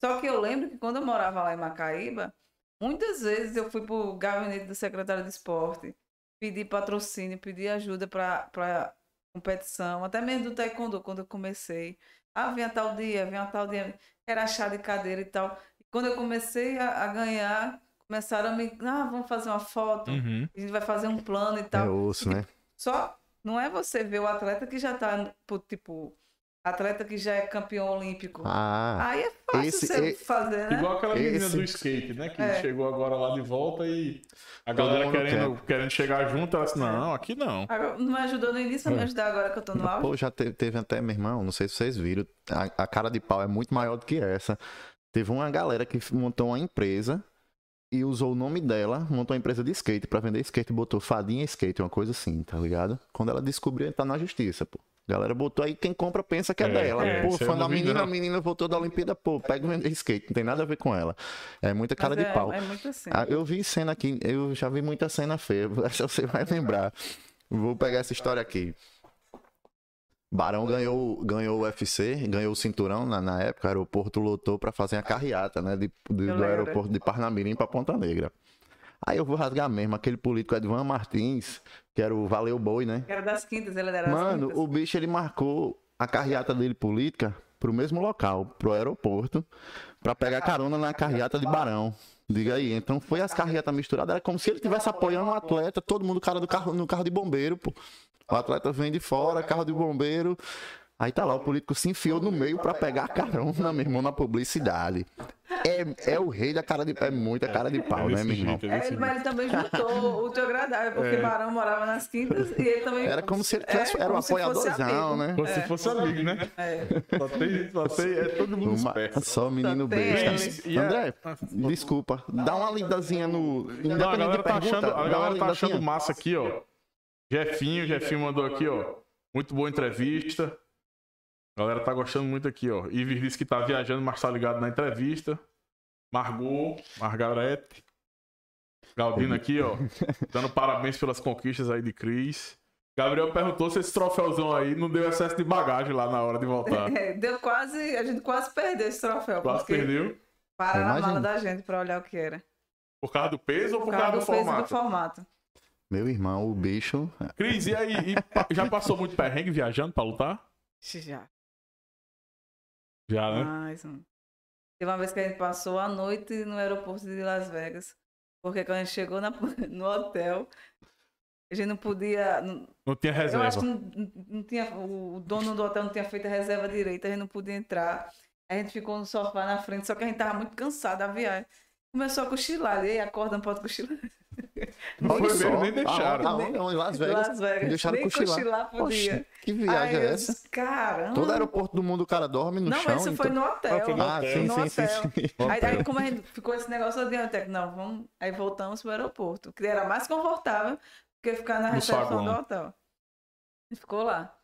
Só que eu lembro que quando eu morava lá em Macaíba, muitas vezes eu fui pro gabinete do secretário de esporte, pedi patrocínio, pedi ajuda para competição, até mesmo do taekwondo, quando eu comecei. Ah, vem a tal dia, vem a tal dia, era chá de cadeira e tal. E quando eu comecei a, a ganhar, começaram a me. Ah, vamos fazer uma foto, Uhum. a gente vai fazer um plano e É tal. osso, né? Só não é você ver o atleta que já tá, tipo, atleta que já é campeão olímpico. Ah, Aí é fácil esse- você e- fazer, né? Igual aquela menina Esse- do skate, né? Que É. chegou agora lá de volta e a galera querendo, querendo chegar junto, ela disse, não, aqui não. Não me ajudou no início, vai me ajudar agora que eu tô no auge. Pô, já teve, teve até, meu irmão, não sei se vocês viram, a, a cara de pau é muito maior do que essa. Teve uma galera que montou uma empresa e usou o nome dela, montou uma empresa de skate pra vender skate, botou Fadinha Skate, uma coisa assim, tá ligado? Quando ela descobriu, tá na justiça, pô. A galera botou aí, quem compra pensa que é, É, dela. é, pô, fã da menina, não. a menina voltou da Olimpíada, pô, pega e vende skate, não tem nada a ver com ela. É muita cara Mas de é, pau. É muito assim. Ah, eu vi cena aqui, eu já vi muita cena feia, você vai lembrar. Vou pegar essa história aqui. Barão ganhou, ganhou o UFC, ganhou o cinturão na, na época, o aeroporto lotou pra fazer a carreata, né? De, de- do aeroporto de Parnamirim pra Ponta Negra. Aí eu vou rasgar mesmo, aquele político Edvan Martins, que era o Valeu Boi, né? Era das quintas, ele era das Mano, quintas. o bicho ele marcou a carreata dele política pro mesmo local, pro aeroporto, pra pegar carona na carreata de Barão. Diga aí, então foi as carreatas misturadas, era como se ele estivesse apoiando um atleta, todo mundo cara do carro, no carro de bombeiro, pô. O atleta vem de fora, carro de bombeiro. Aí tá lá, o político se enfiou no meio pra pegar carona, meu irmão, na publicidade. É, é o rei da cara de pau, é muita cara de pau, É né, meu irmão? jeito, é É, mas ele também juntou o teu agradável, porque É. Barão morava nas quintas e ele também. Era como se ele tivesse, É, era um apoiadorzão, né? Como se fosse amigo, né? É. Só tem, só tem, é todo mundo Uma- esperto. só menino Só tem besta. E é- André, desculpa, dá uma lidazinha no. Não, a Independente galera da tá pergunta, achando, a galera tá achando massa aqui, ó. Jefinho, Jefinho mandou aqui, ó. Muito boa entrevista. A galera tá gostando muito aqui, ó. Ives disse que tá viajando, mas tá ligado na entrevista. Margot, Margarete. Galdino aqui, ó. Dando parabéns pelas conquistas aí de Cris. Gabriel perguntou se esse troféuzão aí não deu excesso de bagagem lá na hora de voltar. É, deu quase. A gente quase perdeu esse troféu. Quase perdeu. Pararam a Imagina. mala da gente pra olhar o que era. Por causa do peso ou por, Por causa causa do do peso e do formato? formato. Meu irmão, o bicho. Cris, e aí? E já passou muito perrengue viajando pra lutar? Já. Já, né? Mais um. Teve uma vez que a gente passou a noite no aeroporto de Las Vegas. Porque quando a gente chegou na- no hotel, a gente não podia. não- Não tinha Eu acho reserva. que não, não tinha, o dono do hotel não tinha feito a reserva direita, a gente não podia entrar. A gente ficou no sofá na frente, só que a gente tava muito cansado da viagem. Começou a cochilar, e aí acorda, não pode cochilar. Não Olha foi só. mesmo, nem deixaram. Aonde? Aonde? Em Las Vegas. Las Vegas. Deixaram Nem cochilar. cochilar podia. Que viagem Aí é essa? Caramba. Todo aeroporto do mundo o cara dorme no Não, chão. isso e foi no hotel. Ah, no Ah, hotel. sim, no sim, sim, hotel. sim. Aí, aí como a gente ficou esse negócio ali, até que não, vamos. Aí voltamos pro aeroporto, que era mais confortável que ficar na recepção do hotel. E ficou lá.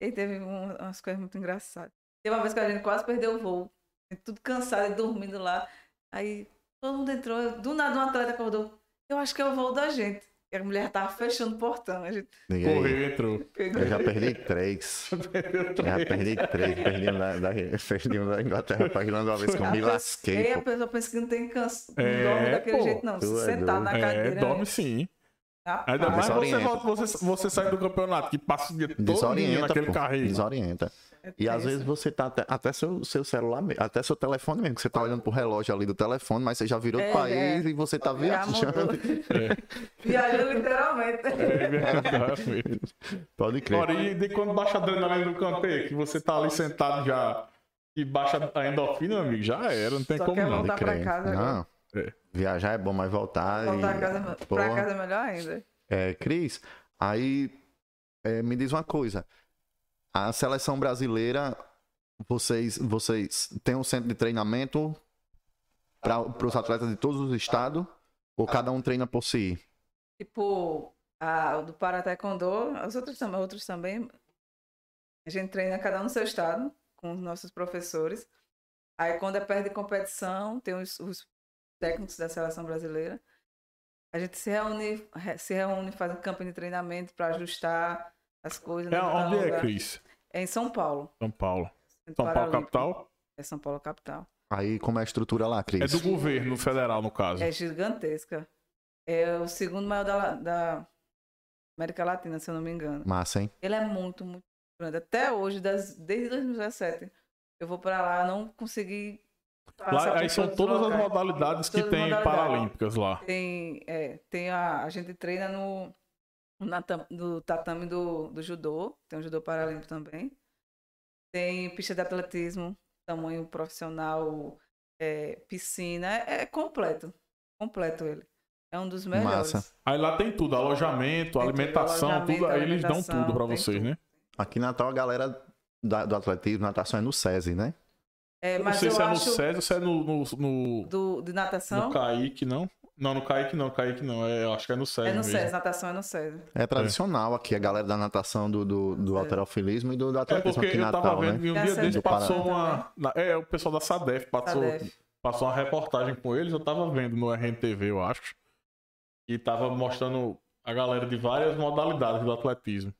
E teve um- umas coisas muito engraçadas. Teve uma vez que a gente quase perdeu o voo. Tudo cansado e dormindo lá. Aí todo mundo entrou. Do nada um atleta acordou. Eu acho que é o voo da gente. E a mulher tava fechando o portão. A gente aí. Correu, entrou. pegou. Eu já perdi três. Já perdi três. Perdi um da, da, perdi um da Inglaterra pra Irlanda uma vez que eu me A pessoa- lasquei. Aí a pessoa pensa que não tem canso. Não É, dorme daquele pô. jeito, não. Tu é Sentado na doido. cadeira. É, dorme né? sim. Rapaz, Ainda mais você, volta, você, você sai do campeonato, que passa o dia todo Desorienta, naquele pô. carrinho. Desorienta. É E às vezes você tá até, até seu, seu celular, até seu telefone mesmo, que você tá olhando pro relógio ali do telefone, mas você já virou É, do país é. e você tá viajando. mudou. Viajou literalmente. É verdade. Pode crer. Agora, e de quando baixa a adrenalina do campeão, que você tá ali sentado já e baixa a endorfina, meu amigo, já era, não tem Só como quer não. voltar pra casa Não. É. Viajar é bom, mas voltar. Voltar e... casa, Pô. pra casa é melhor ainda. É, Cris, aí é, me diz uma coisa. A seleção brasileira, vocês, vocês têm um centro de treinamento para os atletas de todos os estados? Ou cada um treina por si? Tipo, a, o do Pará Taekwondo, os outros, tam- outros também. A gente treina cada um no seu estado, com os nossos professores. Aí, quando é perto de competição, tem os, os técnicos da seleção brasileira. A gente se reúne, re- se reúne, faz um campo de treinamento para ajustar as coisas. É, né, no onde é. Cris? É em São Paulo. São Paulo. Centro São Paulo, Paralímpico. capital? É São Paulo, capital. Aí como é a estrutura lá, Cris? É do governo federal, no caso. É gigantesca. É o segundo maior da, da América Latina, se eu não me engano. Massa, hein? Ele é muito, muito grande. Até hoje, das- desde 2017, eu vou pra lá, não consegui. Lá, aí são todas as modalidades que Todas as tem modalidades. paralímpicas lá. Tem, é, tem a, a gente treina no, na no tatame do, do judô, tem o judô paralímpico também. Tem pista de atletismo, tamanho profissional, é, piscina, é, é completo. Completo ele. É um dos melhores. Massa. Aí lá tem tudo, alojamento, Tem tudo, alimentação, alojamento, tudo. Aí eles dão tudo pra tem vocês, tudo. né? Aqui em Natal a galera da- do atletismo, natação é no SESI, né? É, Eu não mas sei eu se é no acho SESI ou se é no, no, no, do, de natação. no Kaique, não. Não, no Kaique não, Kaique não. É, eu acho que é no SESI É no mesmo. SES, natação é no SES. É tradicional aqui, a galera da natação, do, do, do É. alterofilismo e do, do É atletismo porque aqui em eu tava Natal, vendo né? e um a dia desse do passou uma. na- é, o pessoal da SADEF passou, Sadef. passou uma reportagem com eles, eu tava vendo no RNTV, eu acho. E tava mostrando a galera de várias modalidades do atletismo.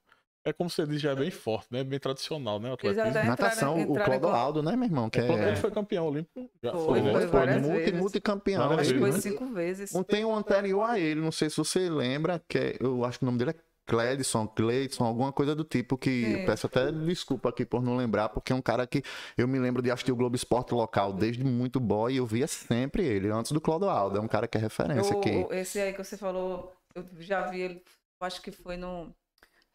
É como você diz, já é bem forte, né? Bem tradicional, né? O Eles atletismo. até Natação, entraram- o entraram em Clodoaldo, né, meu irmão? Que É, Ele é, foi campeão olímpico. Já Foi, foi, né? foi foi multi, multicampeão. Acho que foi né? cinco vezes. Um tem um anterior a ele, não sei se você lembra, que é- eu acho que o nome dele é Cledson, Cleidson, alguma coisa do tipo, que Sim. eu peço até desculpa aqui por não lembrar, porque é um cara que eu me lembro de assistir o Globo Esporte local desde muito boy e eu via sempre ele, antes do Clodoaldo, é um cara que é referência O- aqui. o- esse aí que você falou, eu já vi ele, eu acho que foi no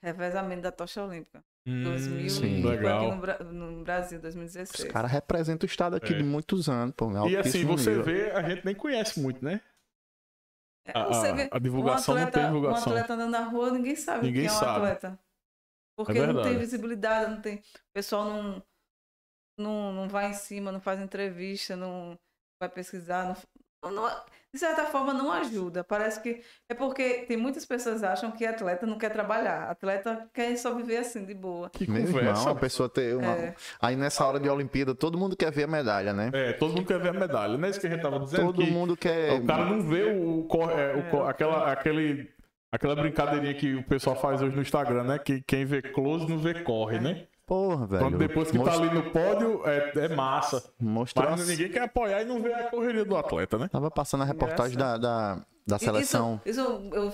revezamento da tocha olímpica. Hum, 2000 sim. legal. no, no Brasil, Os 2016. caras representam o estado aqui É. de muitos anos, pô. E assim, você nível. vê, a gente nem conhece muito, né? É, A, você a- vê a divulgação um não atleta, tem divulgação. Um atleta andando na rua, ninguém sabe Ninguém quem é um sabe. atleta. Porque É não tem visibilidade, não tem. O pessoal não, não, não vai em cima, não faz entrevista, não vai pesquisar. Não, não- de certa forma, não ajuda. Parece que. É porque tem muitas pessoas que acham que atleta não quer trabalhar. Atleta quer só viver assim, de boa. Que Meu conversa. irmão, a pessoa ter uma... É. Aí nessa hora de Olimpíada, todo mundo quer ver a medalha, né? É, todo mundo quer ver a medalha. Não é isso que a gente tava dizendo? Todo que mundo quer... O cara não vê o, cor- é, o cor- É. aquela, aquele, aquela brincadeirinha que o pessoal faz hoje no Instagram, né? Que quem vê close não vê corre, né? Porra, velho. Quando depois que tá Most- ali no pódio, é, é massa. Mostrou Mas as- ninguém quer apoiar e não vê a correria do atleta, né? Tava passando a reportagem da, da, da seleção. Isso, isso eu,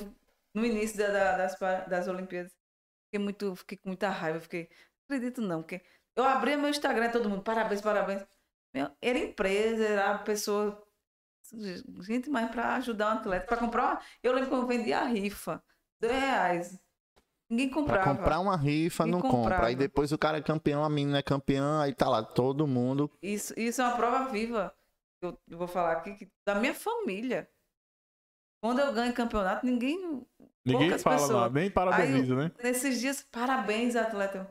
no início da- da- das, das Olimpíadas, fiquei, muito, fiquei com muita raiva. Fiquei, não acredito não, porque eu abri meu Instagram, todo mundo, parabéns, parabéns. Meu, era empresa, era pessoa. Gente, mas para ajudar um atleta, para comprar. uma- Eu lembro que eu vendia a rifa, dois reais. Ninguém Pra comprava. comprar uma rifa, E não compra. comprava. Aí depois o cara é campeão, a menina é campeã, aí tá lá todo mundo. Isso, isso é uma prova viva. Eu, vou falar aqui que, da minha família. Quando eu ganho campeonato, ninguém. Ninguém poucas fala pessoas. nada, nem parabeniza, né? Nesses dias, parabéns, atleta.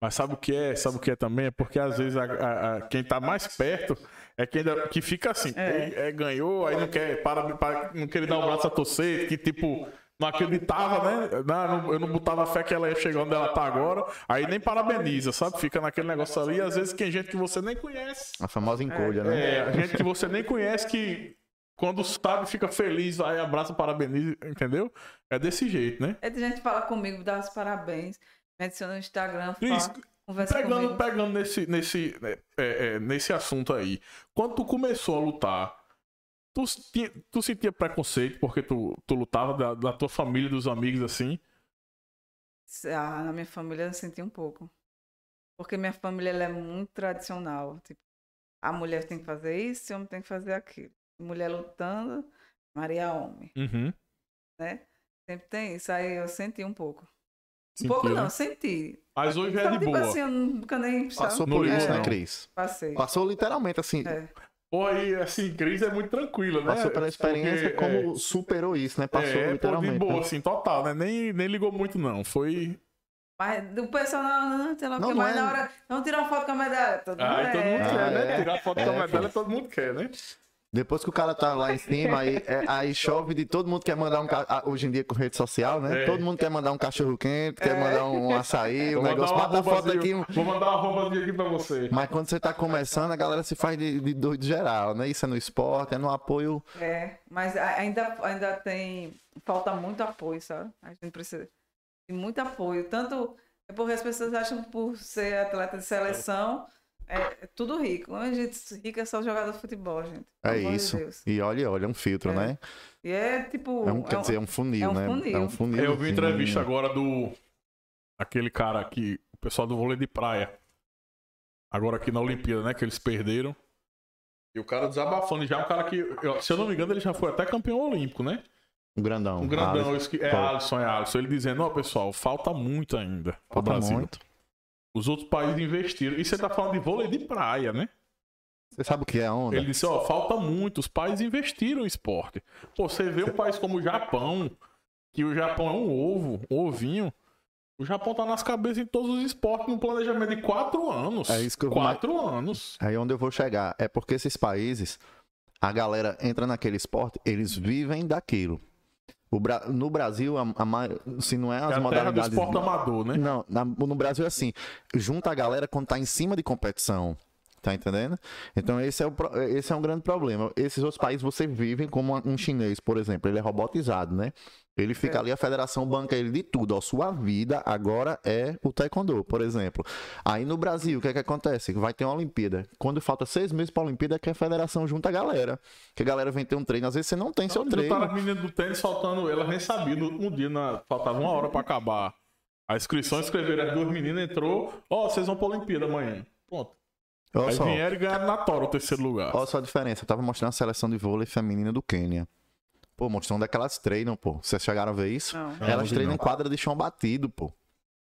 Mas sabe o que é? Sabe o que é também? É porque às vezes a- a- a- quem tá mais perto é quem ainda- que fica assim, É. é, ganhou, aí não quer, para, para- não quer dar o braço a torcer, que tipo, não acreditava, né? Não, eu não botava fé que ela ia chegar onde ela tá agora, aí nem parabeniza, sabe? Fica naquele negócio ali, às vezes tem gente que você nem conhece. A famosa encolha, né? É, gente que você nem conhece que quando sabe fica feliz, vai, abraça, parabeniza, entendeu? É desse jeito, né? É de gente que fala comigo, dá os parabéns, me adiciona no Instagram, Cris, fala, conversa Pegando, comigo. pegando nesse, nesse, é, é, nesse assunto aí, quando tu começou a lutar, tu, tinha- tu sentia preconceito porque tu, tu lutava da, da tua família, dos amigos assim? Ah, na minha família eu senti um pouco. Porque minha família ela é muito tradicional. Tipo, a mulher tem que fazer isso, o homem tem que fazer aquilo. Mulher lutando, Maria homem, Uhum. né? Sempre tem isso. Aí eu senti um pouco. Um Sentiu, pouco né? não, senti. Mas hoje é Só, de tipo boa. assim, eu nunca nem Passou por isso, né. Cris? passei. Passou literalmente assim. É. Pô, aí, assim, Cris é muito tranquila, né? Passou pela experiência Porque, é, como superou isso, né? Passou é, pô, literalmente. de boa, né? assim, total, né? Nem, nem ligou muito, não. Foi. Mas o pessoal não, não, sei lá Não, não mas é- na hora. Vamos tirar uma foto com a medalha. Todo mundo todo mundo é. quer, né? é. Tirar foto É, com a medalha, todo mundo quer, né? Depois que o cara tá lá em cima, aí, é- aí chove de todo mundo quer mandar um. ca- Hoje em dia com rede social, né? É. Todo mundo quer mandar um cachorro quente, quer mandar um açaí, um Vou mandar negócio. uma Bota a foto aqui. Vou mandar uma arrobazinha aqui pra você. Mas quando você tá começando, a galera se faz de, de doido geral, né? Isso é no esporte, é no apoio. É, mas ainda, ainda tem. Falta muito apoio, sabe? A gente precisa de muito apoio. Tanto é porque as pessoas acham que por ser atleta de seleção é, é tudo rico. A gente rico é só jogador de futebol, gente. É Pelo de isso. Deus. E olha, olha, é um filtro, É. né? E é tipo. É um, quer é um- dizer, é um funil, é um né? funil. É um funil. Eu vi entrevista agora do. Aquele cara aqui, o pessoal do vôlei de praia. Agora aqui na Olimpíada, né? Que eles perderam. E o cara desabafando já, um cara que, se eu não me engano, ele já foi até campeão olímpico, né? Um grandão. Um grandão, Alisson. que- é. Alisson, é Alisson. Ele dizendo, ó, pessoal, falta muito ainda Falta Brasil. muito. Os outros países investiram. E você tá falando de vôlei de praia, né? Você sabe o que é a onda? Ele disse, ó, falta muito. Os países investiram em esporte. Pô, você vê um país como o Japão, que o Japão é um ovo, um ovinho. O Japão tá nas cabeças em todos os esportes num planejamento de quatro anos. É isso que eu- Quatro anos. Aí onde eu vou chegar é porque esses países, a galera entra naquele esporte, eles vivem daquilo. O Bra- No Brasil, a, a se não é É as a terra do modalidades. esporte amador, né? Não, na- no Brasil é assim, junta a galera quando tá em cima de competição. Tá entendendo? Então esse é, o, esse é um grande problema. Esses outros países você vivem como um chinês, por exemplo, ele é robotizado, né? Ele fica É. ali, a federação banca ele de tudo. Ó, sua vida agora é o taekwondo, por exemplo. Aí no Brasil, o que é que acontece? Vai ter uma Olimpíada. Quando falta seis meses pra Olimpíada, é que a federação junta a galera. Que a galera vem ter um treino. Às vezes você não tem seu treino. Botaram as meninas do tênis faltando, ela nem sabia, último dia, na- faltava uma hora pra acabar. A inscrição, escreveram as duas meninas, entrou, ó, vocês vão pra Olimpíada amanhã. Pronto. Olha Aí só. vieram e ganharam na Tora o terceiro lugar. Olha só a diferença. Eu tava mostrando a seleção de vôlei feminina do Quênia. Pô, mostrando onde é que elas treinam, pô. Vocês chegaram a ver isso? Não. Elas não treinam em quadra de chão batido, pô.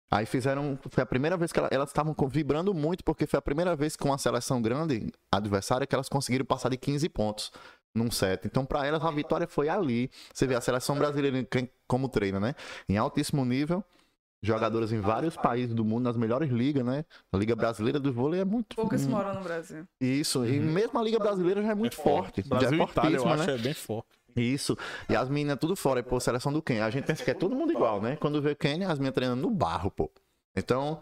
Aí fizeram. Foi a primeira vez que ela- elas estavam vibrando muito, porque foi a primeira vez com uma seleção grande, adversária, que elas conseguiram passar de 15 pontos num set. Então, pra elas, a vitória foi ali. Você vê a seleção brasileira como treina, né? Em altíssimo nível. Jogadoras em vários países do mundo, nas melhores ligas, né? A Liga Brasileira do Vôlei é muito. Poucas moram no Brasil. Isso, e mesmo a Liga Brasileira já é muito forte. Uhum. Brasil já é Itália, eu fortíssima, acho, né? é bem forte. Isso. E as meninas tudo fora, e, pô, seleção do Quênia. A gente pensa que é todo mundo igual, né? Quando vê Quênia, as meninas treinando no barro, pô. Então,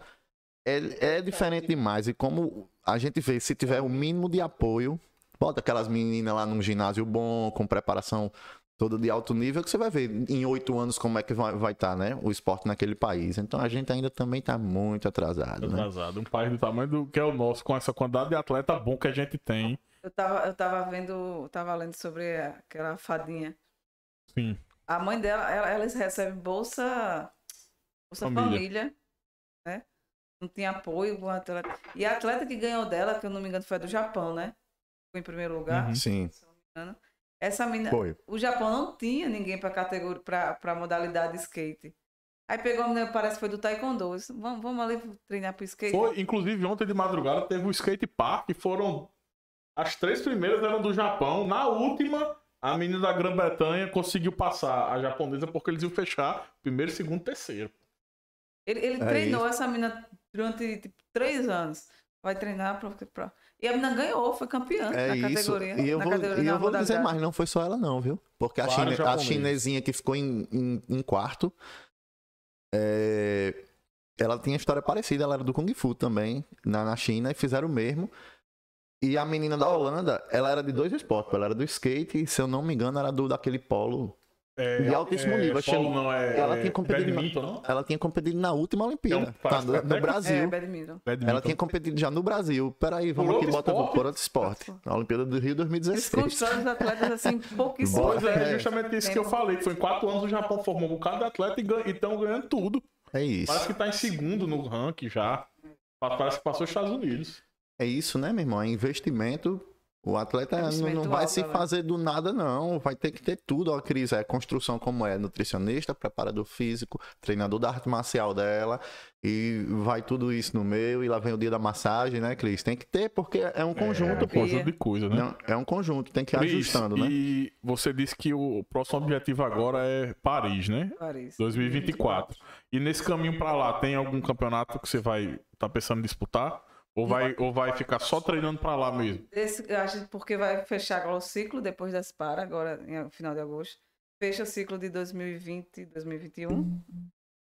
é, é diferente demais. E como a gente vê, se tiver o mínimo de apoio, bota aquelas meninas lá num ginásio bom, com preparação toda de alto nível, que você vai ver em oito anos como é que vai estar, vai tá, né? O esporte naquele país. Então a gente ainda também tá muito atrasado, né? Atrasado. Um país do tamanho do que é o nosso, com essa quantidade de atleta bom que a gente tem. Eu tava, eu tava vendo, tava lendo sobre aquela fadinha. Sim. A mãe dela, ela, elas recebem bolsa, bolsa Família. família. né? Não tinha apoio com a atleta. E a atleta que ganhou dela, que eu não me engano, foi a do Japão, né? Foi em primeiro lugar. Uhum. Sim, se eu não me engano. Essa menina, foi. o Japão não tinha ninguém para categoria, para modalidade de skate. Aí pegou a menina, parece que foi do Taekwondo. Disse, Vamos, vamos ali treinar pro skate. Foi, inclusive, ontem de madrugada teve o skate park, foram. As três primeiras eram do Japão. Na última, A menina da Grã-Bretanha conseguiu passar a japonesa porque eles iam fechar primeiro, segundo, terceiro. Ele, ele É treinou essa menina durante tipo, três anos. Vai treinar pra, pra... E a menina ganhou, foi campeã É na isso. categoria. E eu na vou, categoria e eu vou dizer mais, não foi só ela não, viu? Porque a, chine- a chinesinha que ficou em, em- em quarto, é, ela tinha história parecida, ela era do Kung Fu também, na, na China, e fizeram o mesmo. E a menina da Holanda, ela era de dois esportes, ela era do skate e, se eu não me engano, era do daquele polo. É, De altíssimo é, nível, polo não, é, ela é tinha competido na- badminton, não? Ela tinha competido na última Olimpíada, Então, tá, no, no Brasil. É, badminton. Ela tinha competido já no Brasil. Peraí, vamos Por aqui, bota esporte? por outro esporte. Na Olimpíada do Rio Eles 2016. constroem os atletas assim, pouquíssimo. Pois é, É. justamente isso que eu falei. Que foi em quatro anos o Japão formou um bocado de atleta e estão ganhando tudo. É isso. Parece que tá em segundo no ranking já. Parece que passou os Estados Unidos. É isso, né, meu irmão? É investimento. O atleta não, Investimento não vai alto, se né? fazer do nada, não. Vai ter que ter tudo, ó, Cris. É construção como é nutricionista, preparador físico, treinador da arte marcial dela. E vai tudo isso no meio. E lá vem o dia da massagem, né, Cris? Tem que ter, porque é um conjunto, é, pô. conjunto de coisa, né? Não, é um conjunto, tem que ir Cris, ajustando, né? E você disse que o próximo objetivo agora é Paris, né? Paris. 2024. E nesse caminho pra lá, tem algum campeonato que você vai tá pensando em disputar? Ou vai, ou vai ficar só treinando pra lá mesmo? Esse, eu acho porque vai fechar agora o ciclo depois das para, agora em final de agosto. Fecha o ciclo de 2020, 2021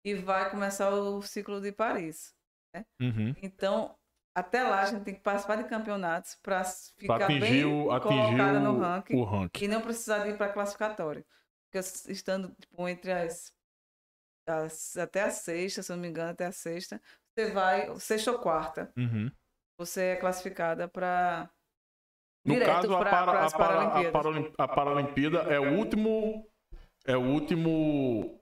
e vai começar o ciclo de Paris. Uhum. Então, até lá a gente tem que participar de campeonatos para ficar Pra atingir, bem o, atingir no ranking o ranking. e não precisar ir para classificatório. Porque estando tipo, entre as, as- até a sexta, se não me engano, até a sexta, você vai, sexta ou quarta, Uhum. você é classificada para No direto caso, a, pra- para, pras a, para, a. Paralim- a Paralimpíada é o último. É o último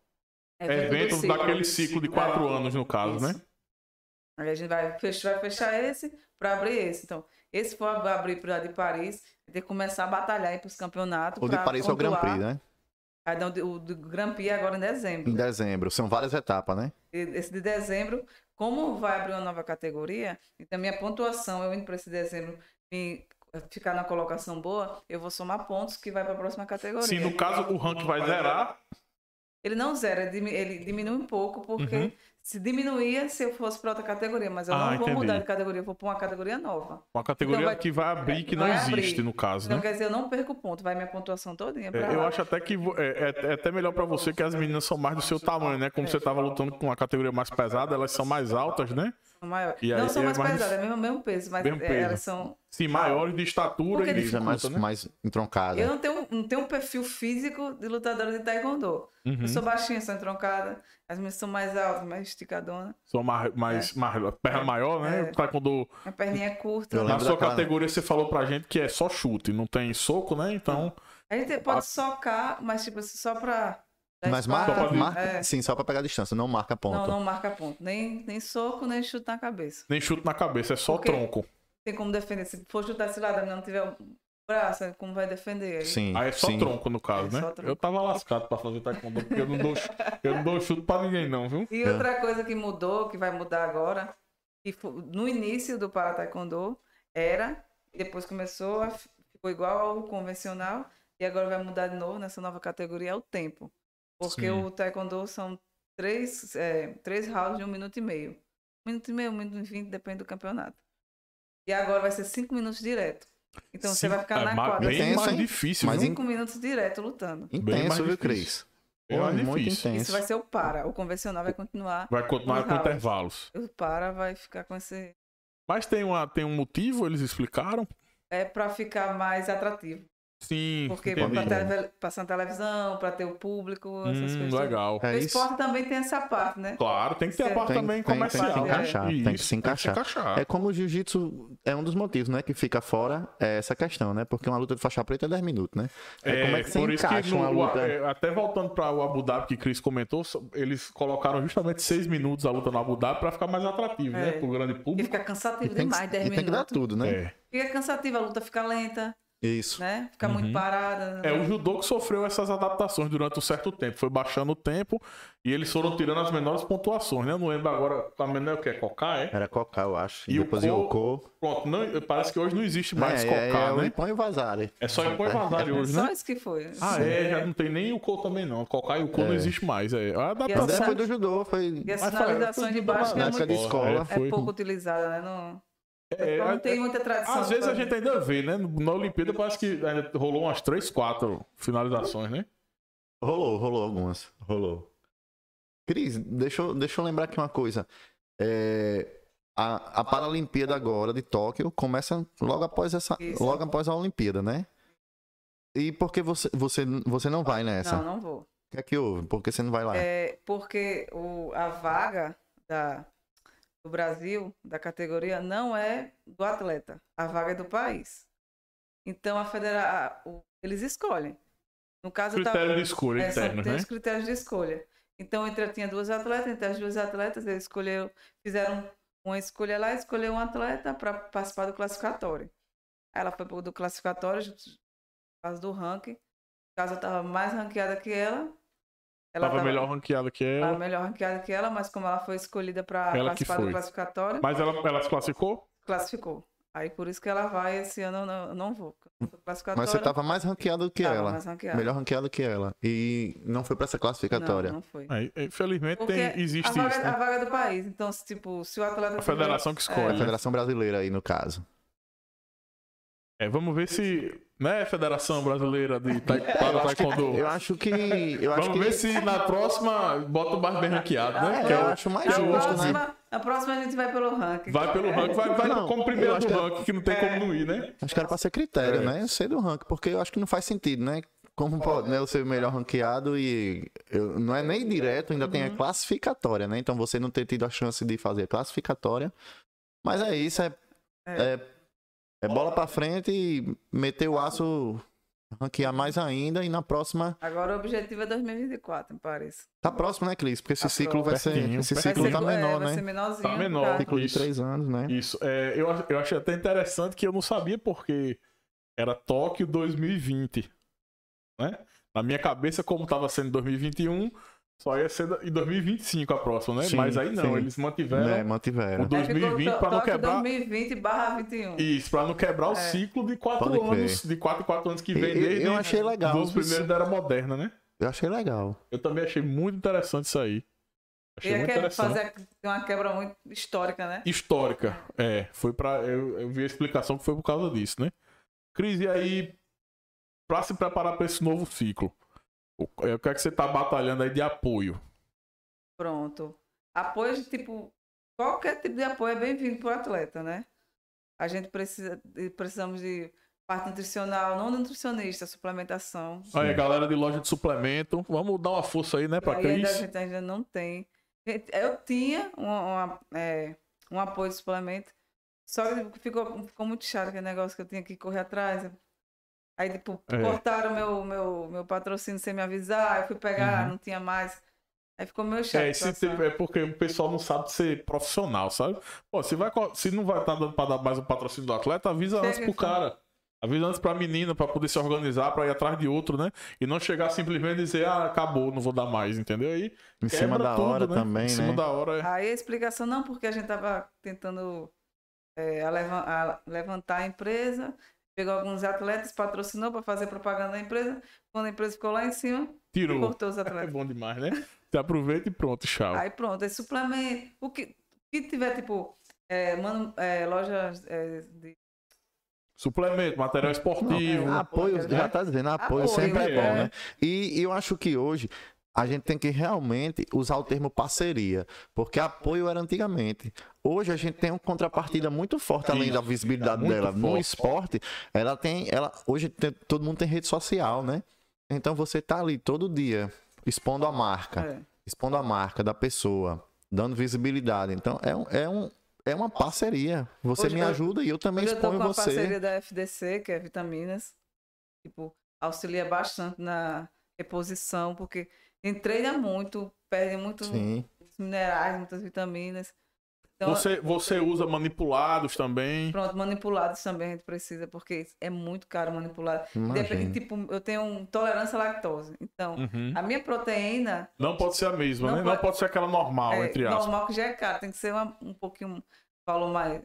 evento do ciclo. daquele ciclo de quatro É, anos, no caso, isso. né? Aí a gente vai fechar, vai fechar esse para abrir esse. Então, esse for abrir para de Paris, tem que começar a batalhar para os campeonatos. O de Paris é o Grand. Prix, né? Aí, não, o do Grand Prix é agora em dezembro. Em dezembro. São várias etapas, né? Esse de dezembro, como vai abrir uma nova categoria, então minha pontuação, eu indo para esse dezembro e ficar na colocação boa, eu vou somar pontos que vai para a próxima categoria. Se no caso o ranking vai zerar, Ele não zera, ele dimi- ele diminui um pouco, porque Uhum. Se diminuía se eu fosse para outra categoria, mas eu Ah, não vou entendi. mudar de categoria, eu vou para uma categoria nova. uma categoria Então vai- que vai abrir que não vai existe, abrir. no caso, Então, né? quer dizer, eu não perco ponto, vai minha pontuação todinha É, para eu acho até que é, é- é até melhor pra você que as meninas são mais do seu tamanho, né? Como você tava lutando com uma categoria mais pesada, elas são mais altas, né? Maior. E aí não são é mais mais- pesadas, é o mesmo, mesmo peso, mas Mesmo é, peso. elas são Sim, maiores de estatura Porque e é mais, né? mais entroncada. Eu não tenho, não tenho um perfil físico de lutadora de taekwondo. Uhum. Eu sou baixinha, sou entroncada. As minhas são mais altas, mais esticadona. São mais, mais, mais perna maior, né? É. Taekwondo Minha perninha é curta. Eu Na sua categoria você falou pra gente que é só chute, não tem soco, né? Então, A gente pode socar, mas tipo assim, só pra. Mas marca, Só pra- marca É. sim, só pra pegar distância, não marca ponto. Não, não marca ponto. Nem, nem soco, nem chute na cabeça. nem chute na cabeça, é só Porque- tronco. Tem como defender. Se for chutar esse lado, a não tiver o braço, aí como vai defender? Aí, Sim, Aí é só sim. tronco no caso, É né? Eu tava lascado pra fazer taekwondo, porque eu não dou, eu não dou chute pra ninguém não, viu? E É. outra coisa que mudou, que vai mudar agora, que no início do Para Taekwondo era, depois começou, a, ficou igual ao convencional, e agora vai mudar de novo nessa nova categoria, é o tempo. Porque Sim. o Taekwondo são três, é, três rounds de um minuto e meio. Um minuto e meio, um minuto e vinte, depende do campeonato. E agora vai ser cinco minutos direto. Então você Sim, vai ficar é na quadra. Bem Intenso, mais hein? difícil, Mas viu? Cinco minutos direto lutando. Intenso, viu. Cris? Pô, mais muito difícil. Isso intenso. vai ser o para. O convencional vai continuar. Vai continuar com intervalos. O para vai ficar com esse. Mas tem, uma, tem um motivo, eles explicaram? É para ficar mais atrativo. Sim, Porque para na televisão, para ter o público, essas Hum, coisas. legal. É o isso. esporte também tem essa parte, né? Claro, tem que ter a Tem- parte tem- também tem- comercial. tem que se né? encaixar, tem que se encaixar. É como o jiu-jitsu é um dos motivos, né? Que fica fora é essa questão, né? Porque uma luta de faixa preta é 10 minutos, né? Aí É, como é que por isso que encaixa no- uma luta? é, até voltando para o Abu Dhabi que Cris comentou, eles colocaram justamente seis minutos a luta no Abu Dhabi para ficar mais atrativo, né, É. pro grande público. fica cansativo E tem que, demais, 10 e tem que dar minutos. tudo, né? É. Fica cansativo, a luta fica lenta. Isso. né? Fica Uhum. muito parada. É, o judô que sofreu essas adaptações durante um certo tempo. Foi baixando o tempo e eles foram tirando as menores pontuações, né? Eu não lembro agora, a menor é o que? Cocá, é? Era Cocá, eu acho. E E o depois Co-. Pronto, não, parece que hoje não existe mais é, é, Cocá, é, o né? Impõe e o Vazare. É só Impõe Vazari hoje, Só né? isso que foi. Ah, é, já não tem nem o Co também não. Cocá e o Co não É. existe mais. É a adaptação. foi do judô, foi E Mas sinalizações foi de baixo na é, época de muito, escola. É, é pouco utilizada, né? Não, É, não é- tem muita tradição. Às vezes a gente ainda vê, né? Na Olimpíada parece que ainda rolou umas 3, 4 finalizações, né? Rolou, rolou algumas. Rolou. Cris, deixa, eu- deixa eu lembrar aqui uma coisa. É, a, a Paralimpíada agora de Tóquio começa logo após essa. Isso. Logo após a Olimpíada, né? E por que você, você, você não vai nessa? Não, não vou. O que é que houve? Por que você não vai lá? É porque o, a vaga da, do Brasil, da categoria, não é do atleta. A vaga é do país. Então, a federa... o- eles escolhem. No caso, Critério de escolha É, interno, tem né? os critérios de escolha. Então, entre, tinha duas atletas, entre as duas atletas, eles escolheram, fizeram uma escolha lá, escolheu um atleta para participar do classificatório. Ela foi do classificatório, por causa do ranking. No caso, eu estava mais ranqueada que ela. Ela Tava tava- melhor ranqueada que tava ela. melhor ranqueada que ela, mas como ela foi escolhida para Ela que participar foi. do classificatório, Mas ela, ela se classificou? classificou. Aí por isso que ela vai, esse ano eu não, eu não vou. Mas você tava mais ranqueado do que tava ela. mais ranqueada. Melhor ranqueado que ela. E não foi pra essa classificatória. Não, não foi. Aí, infelizmente Porque tem, existe a vaga, isso, a né? vaga do país. Então, se, tipo, se o atleta. A federação que É escolhe. a né? Federação Brasileira aí, no caso. É, vamos ver se, né, Federação Brasileira de tai, para Taekwondo. Eu acho que. Eu acho Vamos que. ver se na próxima bota o mais bem ranqueado, né? É, Que é eu o- acho mais é justo, próxima, né? a próxima a gente vai pelo ranking. Vai pelo ranking, vai, vai Não, como primeiro do que- ranking, que não tem como não ir, né? Acho que era pra ser critério, É. né? Ser do ranking, porque eu acho que não faz sentido, né? Como pode, né? Eu ser o melhor ranqueado e. eu- não é nem direto, ainda tem a classificatória, né? Então você não ter tido a chance de fazer a classificatória. Mas é isso, é. É, é bola pra frente e meter o aço, ranquear mais ainda e na próxima. Agora o objetivo é 2024, me parece. Tá próximo, né, Cris? Porque esse Tá ciclo vai ser. pertinho, Esse pertinho. ciclo vai tá menor, é, vai ser né? menorzinho. Tá menor. tá? Ciclo de três anos, né? Isso. É, eu, eu achei até interessante que eu não sabia porque era Tóquio 2020. Né? Na minha cabeça, como estava sendo 2021, só ia ser em 2025 a próxima, né? Sim, Mas aí não, sim. eles mantiveram É, mantiveram. o 2020 para não quebrar. 2020 barra 21. Isso, pra não quebrar o É. ciclo de quatro Pode crer. anos, de quatro em quatro anos que vem Eu- desde eu achei legal dos primeiros da era moderna, né? Eu achei legal. Eu também achei muito interessante isso aí. Achei E é que interessante. fazer uma quebra muito histórica, né? Histórica, é. Foi para eu, eu vi a explicação que foi por causa disso, né? Cris, e aí, pra se preparar para esse novo ciclo, o é, o que é que você tá batalhando aí de apoio? Pronto. Apoio de tipo. Qualquer tipo de apoio é bem-vindo para o atleta, né? A gente precisa, de- precisamos de parte nutricional, não nutricionista, suplementação. Aí, galera de loja de suplemento, vamos dar uma força aí, né, pra Aí ainda a Cris? gente ainda não tem. Eu tinha uma- uma, é, um apoio de suplemento, só que ficou, ficou muito chato aquele negócio que eu tinha que correr atrás. Aí, tipo, É. cortaram meu, meu, meu patrocínio sem me avisar, eu fui pegar, Uhum. não tinha mais. Aí ficou meio chato. É, esse situação. tipo- é porque o pessoal não sabe ser profissional, sabe? Pô, se, vai, se não vai estar dando pra dar mais um patrocínio do atleta, avisa Chega antes pro cara. Avisa antes pra menina, pra poder se organizar, pra ir atrás de outro, né? E não chegar simplesmente e dizer, ah, acabou, não vou dar mais, entendeu? Aí Em cima da tudo, hora né? também, Em cima né? da hora, é. Aí a explicação não, porque a gente tava tentando é, levantar a empresa, pegou alguns atletas, patrocinou para fazer propaganda da empresa. Quando a empresa ficou lá em cima, tirou. cortou os É atletas. bom demais, né? Você aproveita e pronto, tchau. Aí pronto, é suplemento. O que, que tiver, tipo, é, mano, é, lojas é, de Suplemento, material esportivo. Não, apoio, né? já tá dizendo, apoio, Apoio, sempre é é. bom, né? E, e eu acho que hoje a gente tem que realmente usar o termo parceria, porque apoio era antigamente. Hoje a gente tem uma contrapartida muito forte, além da visibilidade dela no esporte. Ela tem, ela hoje tem- todo mundo tem rede social, né? Então você tá ali todo dia expondo a marca, é, expondo a marca da pessoa, dando visibilidade. Então é um, é um é uma parceria. Você Hoje me eu- ajuda e eu também Hoje eu tô exponho com a você. parceria da FDC, que é vitaminas. Tipo, auxilia bastante na reposição, porque treina muito, perde muitos Sim. minerais, muitas vitaminas. Então, Você, você usa manipulados também. Pronto, manipulados também a gente precisa, porque é muito caro manipular. Depende, tipo, eu tenho tolerância à lactose. Então, Uhum. a minha proteína Não pode ser a mesma, Não né? Não pode- pode ser aquela normal, é entre aspas. normal que já é caro, tem que ser uma- um pouquinho valor mais,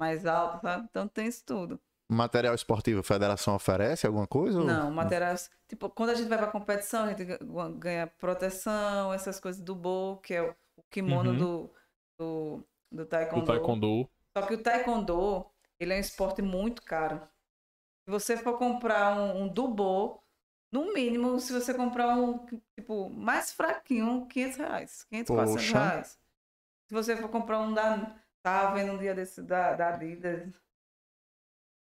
mais alto, sabe? Então tem isso tudo. Material esportivo, a federação oferece alguma coisa? ou- Não, materiais. Tipo, quando a gente vai pra competição, a gente ga- ganha proteção, essas coisas do bo, que é o kimono Uhum. do, do, do Do taekwondo. taekwondo. Só que o taekwondo, ele é um esporte muito caro. Se você for comprar um, um dubo, no mínimo, se você comprar um, tipo, mais fraquinho, 500 reais. 500, 400 Poxa. reais. Se você for comprar um da... Tava vendo um dia desse da, da Adidas,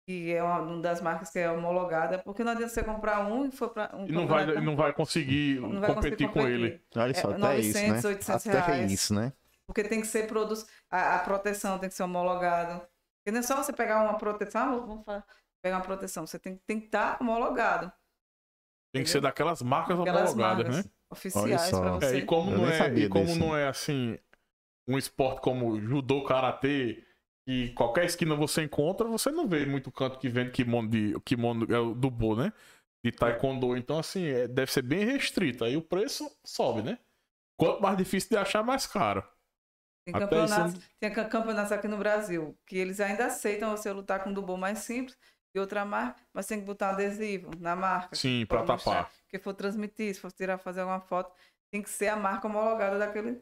que é uma, uma das marcas que é homologada, porque não adianta você comprar um e for para um E não vai, não vai conseguir não vai conseguir competir com ele. Olha só, É, até isso, 900, né? 800 até reais. isso, né? Porque tem que ser produtos. A, a proteção tem que ser homologado. Porque não é só você pegar uma proteção, ah, vamos fa- pegar uma proteção. Você tem, tem que estar homologado. Tem que ser daquelas marcas Aquelas homologadas, marcas né? oficiais para É, você. e como Eu não é, e como não é assim um esporte como judô, karatê, que qualquer esquina você encontra, você não vê muito canto que vende kimono de kimono é o do bo, né? De taekwondo, então assim, é- deve ser bem restrito. Aí o preço sobe, né? Quanto mais difícil de achar, mais caro. Tem campeonatos, isso- tem campeonatos aqui no Brasil que eles ainda aceitam você lutar com um dubo mais simples de outra marca, mas tem que botar um adesivo na marca. Sim, mostrar tapar. Que for transmitir, se for tirar, fazer alguma foto, tem que ser a marca homologada daquele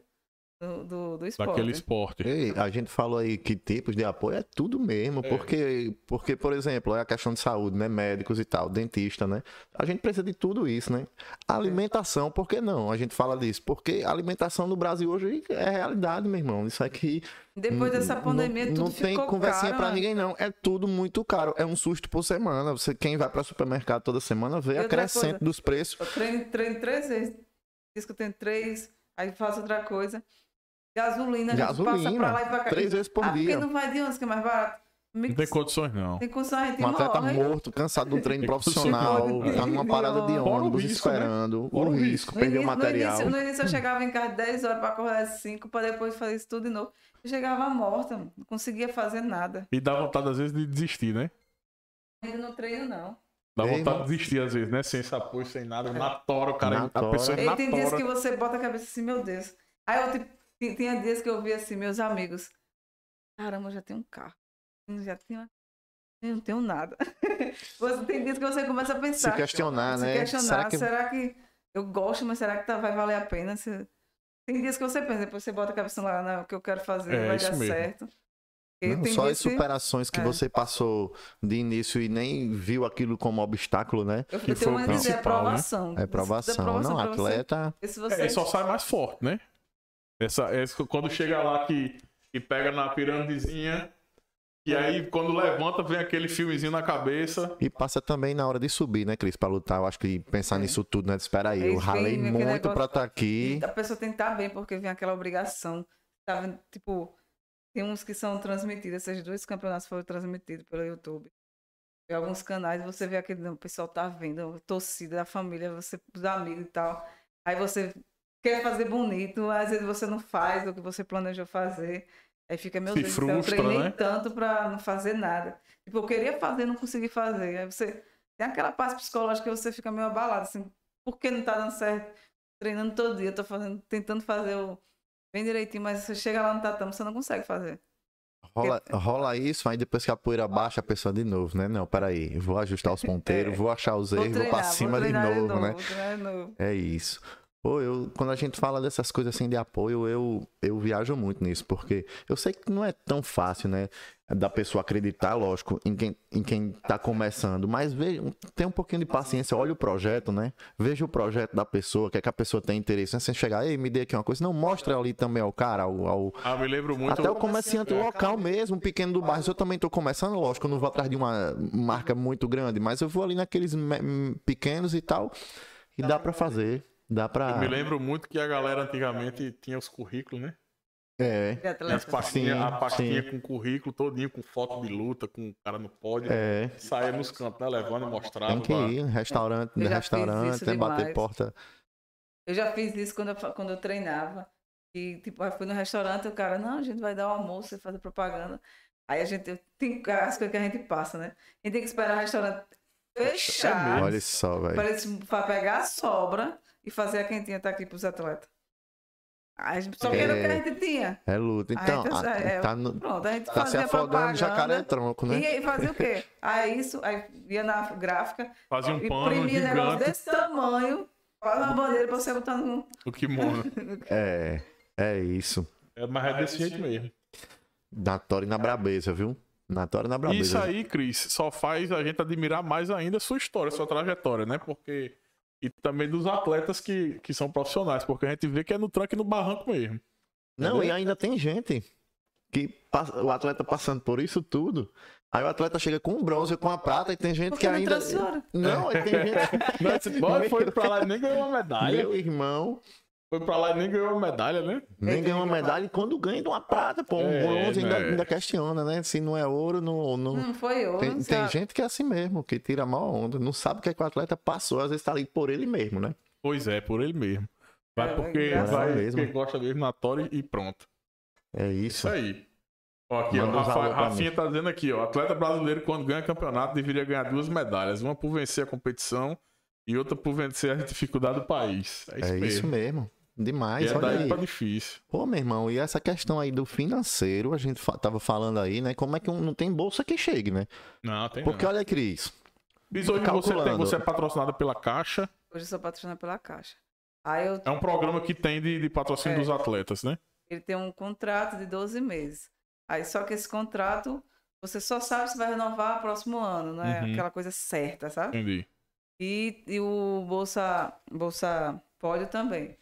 do, do, do esporte. Daquele esporte. Ei, a gente falou aí que tipos de apoio é tudo mesmo, É. porque, porque, por exemplo, é a questão de saúde, né? Médicos e tal, dentista, né? A gente precisa de tudo isso, né? Alimentação, por que não? A gente fala disso, porque a alimentação no Brasil hoje é realidade, meu irmão. Isso aqui. Depois dessa não- pandemia, não, tudo não tem conversinha caro, pra né? ninguém, não. É tudo muito caro. É um susto por semana. Você, quem vai para supermercado toda semana vê a crescente coisa, dos preços. Eu treino, treino três vezes. Diz que eu tenho três, aí faço outra coisa. Gasolina, a gente passa Gasolina, pra lá e pra cá. três vezes por ah, dia. porque não vai de ônibus, que é mais barato. Não tem condições, não. tem condição, a gente Um atleta morre. morto, cansado de um treino Tem profissional, tá numa parada de ônibus risco, né? esperando, Fora o o risco, No perdeu o início, no, material. início, no início eu chegava em casa 10 horas pra acordar às 5 pra depois fazer isso tudo de novo. Eu chegava morta, não conseguia fazer nada. E dá vontade, às vezes, de desistir, né? Ainda não treino, não. Dá Ei, vontade mas- de desistir, às vezes, né? Sem esse apoio, sem nada. Na tora, o cara. Na a tora. pessoa na tem dias que você bota a cabeça assim, meu Deus. Aí eu tipo, tem- tinha dias que eu via assim, meus amigos. Caramba, eu já tenho um carro. Eu já tenho. Eu não tenho nada. você tem dias que você começa a Se pensar. questionar, se né? questionar, Será será que que... eu gosto, mas será que tá- vai valer a pena? Se- Tem dias que você pensa, depois você bota a cabeça lá, não, o que eu quero fazer É, vai isso dar mesmo. certo. Não, só as que- superações que é. você passou de início e nem viu aquilo como obstáculo, né? Eu, que eu foi tenho o uma dizer, é principal, né? aprovação. É provação. Não, atleta. Se É, só sai mais forte, né? Essa, essa- quando chega lá que, que pega na piramidezinha, e aí quando levanta vem aquele filmezinho na cabeça. E passa também na hora de subir, né, Cris, pra lutar. Eu acho que pensar É. nisso tudo, né? Espera aí, eu ralei vem muito pra estar aqui. E a pessoa tem que estar bem, porque vem aquela obrigação. Tá? Tipo, tem uns que são transmitidos, esses dois campeonatos foram transmitidos pelo YouTube. Em alguns canais você vê aquele, não, o pessoal tá vendo, a torcida, a família, você, os amigos e tal. Aí você quer fazer bonito, às vezes você não faz o que você planejou fazer. Aí fica, meu Se Deus, céu, eu frustra, treinei né? tanto pra não fazer nada. Tipo, eu queria fazer, não consegui fazer. Aí você tem aquela parte psicológica que você fica meio abalado, assim, por que não tá dando certo? Treinando todo dia, tô fazendo, tentando fazer o bem direitinho, mas você chega lá no tatame, você não consegue fazer. Rola, rola isso, aí depois que a poeira baixa, a pessoa de novo, né? Não, peraí, vou ajustar os ponteiros, É. vou achar os Vou erros, vou pra treinar, cima de treinar novo, né? Vou treinar de novo. É isso. Pô, eu, quando a gente fala dessas coisas assim de apoio, eu, eu viajo muito nisso, porque eu sei que não é tão fácil, né? Da pessoa acreditar, lógico, em quem, em quem tá começando, mas veja, tem um pouquinho de paciência, olha o projeto, né? Veja o projeto da pessoa, o que é que a pessoa tem interesse, né? Sem chegar, ei, me dê aqui uma coisa. Não, mostra ali também ao cara, ao, ao, Ah, me lembro muito. até o comerciante local mesmo, pequeno do bairro. Eu também tô começando, lógico, eu não vou atrás de uma marca muito grande, mas eu vou ali naqueles pequenos e tal. E dá pra fazer. Dá pra. Eu me lembro muito que a galera antigamente tinha os currículos, né? É. As pastinhas, Sim, a pastinha sim. com currículo todinho, com foto de luta, com o cara no pódio. É. Saía nos cantos, né? Levando e mostrava. Tem que ir, restaurante, Eu restaurante, bater demais. porta. Eu já fiz isso quando eu, quando eu treinava. E, tipo, aí fui no restaurante, o cara, não, a gente vai dar o almoço e fazer propaganda. Aí a gente tem as coisas que a gente passa, né? A gente tem que esperar o restaurante fechar Olha só, para velho. pra pegar a sobra e fazer a quentinha tá aqui pros atletas. Aí a gente só que era o que a gente tinha. É luta. Então, Aí, a- é, tá, no- Pronto, a gente tá se fazia afogando jacaré tronco, né? E aí fazia o quê? Aí isso, aí ia na gráfica, Fazia um pano imprimia negócio gigante, desse tamanho, faz uma bandeira pra você botar no. o kimono. É, é isso. É, mas é desse jeito mesmo. Na tora e na brabeza, viu? Na tora e na brabeza. Isso aí, Cris, só faz a gente admirar mais ainda a sua história, a sua trajetória, né? Porque. E também dos atletas que, que são profissionais, porque a gente vê que é no tranco e no barranco mesmo. Não, e ainda tem gente que passa- o atleta passando por isso tudo. Aí o atleta chega com o bronze, com a prata, e tem gente Porque que não ainda. Não, e tem gente. Não, esse boy foi pra lá e nem ganhou uma medalha. Meu irmão Foi pra lá e nem ganhou uma medalha, né? nem ganha uma medalha e quando ganha de uma prata, pô, um É, bronze ainda, né? ainda questiona, né? Se não é ouro, não. não... Não foi ouro. Tem, tem gente que é assim mesmo, que tira a maior onda, não sabe o que, é que o atleta passou, às vezes tá ali por ele mesmo, né? Pois é, por ele mesmo. Vai É, porque engraçado. vai mesmo. porque gosta mesmo na Tori e pronto. É Isso isso. aí. Ó, aqui, ó, Manda Rafa- Rafinha tá dizendo aqui, ó. Atleta brasileiro, quando ganha campeonato, deveria ganhar duas medalhas. Uma por vencer a competição e outra por vencer as dificuldades do país. É isso É mesmo. isso mesmo. Demais, E é olha daí aí. pra difícil. Pô, meu irmão, e essa questão aí do financeiro, a gente fa- tava falando aí, né? Como é que um- não tem bolsa que chegue, né? Não, tem Porque não. olha, Cris, Cris, hoje você, tem, você é patrocinado pela Caixa. Hoje eu sou patrocinada pela Caixa. Aí eu, É um programa que tem de, de patrocínio É. dos atletas, né? ele tem um contrato de 12 meses. Aí só que esse contrato, você só sabe se vai renovar próximo ano, não é Uhum. aquela coisa certa, sabe? Entendi. E, e o Bolsa, Bolsa Pódio também.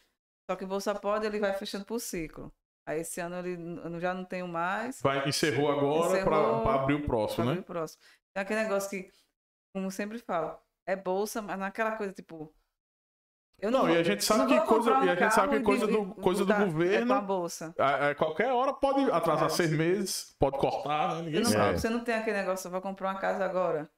Só que o Bolsa Pódio ele vai fechando por ciclo. Aí esse ano ele, eu já não tenho mais. Vai, encerrou agora pra abrir o próximo, Pra abrir né? o próximo. É aquele negócio que, como sempre falo, é bolsa, mas naquela coisa tipo. Eu Não, vou- e a gente sabe não que coisa- um e a gente sabe que coisa do- e coisa do botar- governo- É com a bolsa. A, a qualquer hora pode atrasar É. seis meses, pode cortar, né? Ninguém não, sabe. você não tem aquele negócio, eu vou comprar uma casa agora,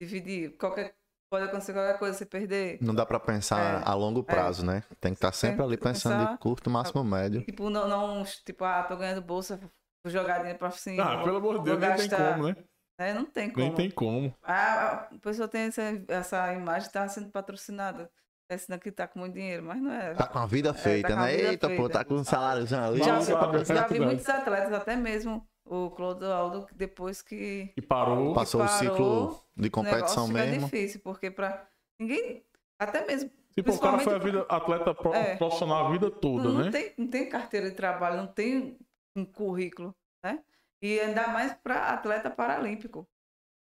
dividir, qualquer, pode acontecer qualquer coisa, você perder. não dá pra pensar É, a longo prazo, né? Tem que estar sempre Tem ali pensando de pensar- curto, máximo, médio. Tipo, não, não, tipo, ah, tô ganhando bolsa, vou jogar dinheiro pra cima. Ah, pelo amor de Deus, nem tem gastar. como, né? É, não tem como. Nem tem como. Ah, a pessoa tem essa, essa imagem, tá sendo patrocinada. Esse daqui tá com muito dinheiro, mas não é. Tá com a vida feita, tá com a né? vida Eita, pô, tá com um saláriozinho ali. Já, lá, já vi muitos atletas, até mesmo o Clodoaldo, que depois que E parou. Passou o parou, ciclo de o competição mesmo. difícil, porque pra ninguém, até mesmo, Tipo, o cara foi a vida atleta pro- É. profissional a vida toda, não, né? tem, não tem carteira de trabalho, não tem um currículo, né? E ainda mais para atleta paralímpico.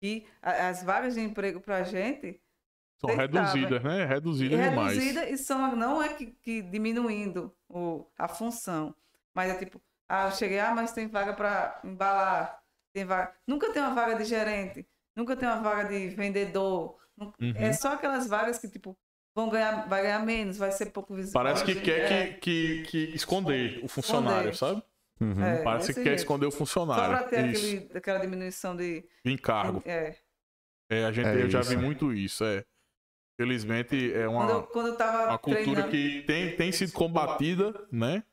E as vagas de emprego pra gente São aceitável. reduzidas, né? E Reduzidas demais. reduzida e são, não é que, que diminuindo o, a função, mas é tipo, ah, eu cheguei, ah, mas tem vaga para embalar, tem vaga. Nunca tem uma vaga de gerente, nunca tem uma vaga de vendedor. nu- Uhum. É só aquelas vagas que, tipo, vão ganhar, vai ganhar menos, vai ser pouco visível. Parece que quer É, que, que, que esconder o funcionário, Esconder. sabe? Uhum. é, Parece que quer jeito. esconder o Só funcionário. para ter Isso. aquele, aquela diminuição de. De encargo. É. É, a gente, É eu já isso. vi muito isso, é. Felizmente é uma, Quando, eu, quando eu tava uma cultura treinando. que tem, tem sido combatida, né?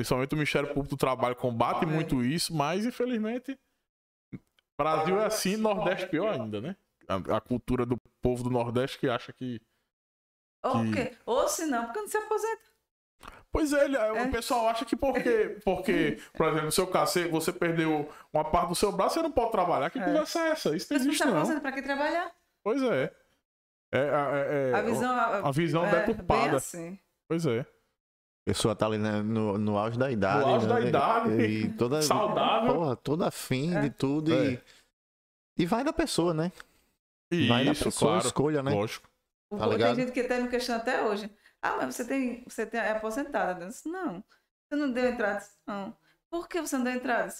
Principalmente o Ministério Público do Trabalho combate É. muito isso, mas infelizmente Brasil é assim, Nordeste pior ainda, né? A, a cultura do povo do Nordeste que acha que. Ou, que-? Ou se não, porque não se aposenta. Pois é, ele- É. o pessoal acha que porque, porque, por exemplo, no seu caso, você- você perdeu uma parte do seu braço, você não pode trabalhar. Que É. conversa é essa? Isso não não existe, não. aposenta, para que trabalhar? Pois é. É, é, é- A visão, a visão é, deturpada. Bem assim. Pois é. A pessoa tá ali né, no, no auge da idade. auge da né? idade. E toda, Saudável. Porra, toda afim É. de tudo. E, É. e vai da pessoa, né? E vai da isso, pessoa, claro. escolha, né? Lógico. Tá tem gente que até me questiona até hoje. Ah, mas você tem, você tem, é aposentada. Eu disse, não. Você não deu entrada? Não. Por que você não deu entrada?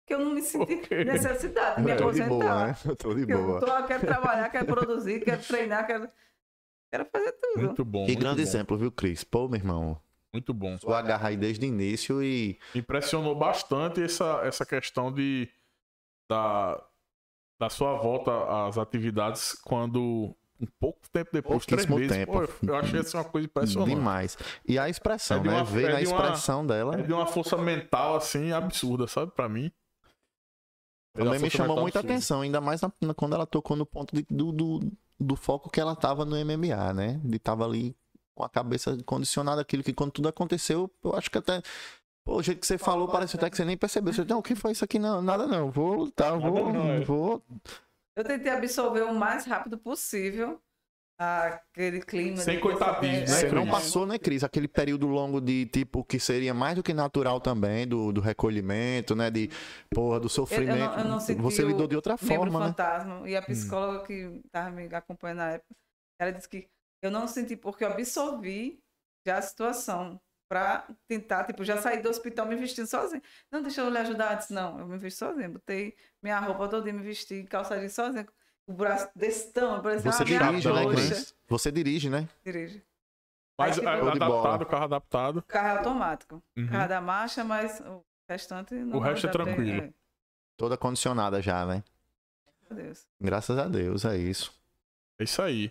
Porque eu não me senti necessidade de me Eu tô de aposentar. boa, né? Eu tô de Porque Eu, boa. tô, eu quero trabalhar, quero produzir, quero treinar, quero, quero fazer tudo. Muito bom. Que muito grande bom, exemplo, viu, Cris? Pô, meu irmão. Muito bom. Tu agarra aí desde o início e. Impressionou bastante essa, essa questão de da, da sua volta às atividades quando um pouco tempo depois, três Pouquíssimo meses. tempo. Pô, eu, eu achei assim uma coisa impressionante. Demais. E a expressão, É né? uma- Ver é na de uma- expressão dela. É de uma força mental, assim, absurda, sabe? Pra mim. É Também me força chamou muita absurda. atenção, ainda mais na- na- quando ela tocou no ponto de- do, do, do foco que ela tava no MMA, né? De tava ali com a cabeça condicionada àquilo que quando tudo aconteceu, eu acho que até. Pô, o jeito que você falou, parece até que você nem percebeu. Você, não, o que foi isso aqui? Não, nada não. Vou lutar, vou. é. vou. Eu tentei absorver o mais rápido possível aquele clima. Sem coitadismo, né, Você não passou, né, Cris? Aquele período longo de, tipo, que seria mais do que natural também, do, do recolhimento, né? De, porra, do sofrimento. eu não senti você o lidou de outra forma, né? fantasma. Hum. E a psicóloga que estava me acompanhando na época, ela disse que eu não senti porque eu absorvi já a situação para tentar, tipo, já sair do hospital me vestindo sozinha. Não, deixa eu lhe ajudar. Eu disse, não, eu me vesti sozinha. Botei minha roupa toda e me vesti, calça jeans sozinha. O braço desse tamanho, parecia Você uma dirige, né. Cris? Você dirige, né? Dirige. Mas é, adaptado, carro adaptado. O carro é automático. Uhum. O carro da marcha, mas o restante não. O resto é tranquilo. É, Toda condicionada já, né? Deus. Graças a Deus, é isso. É isso aí.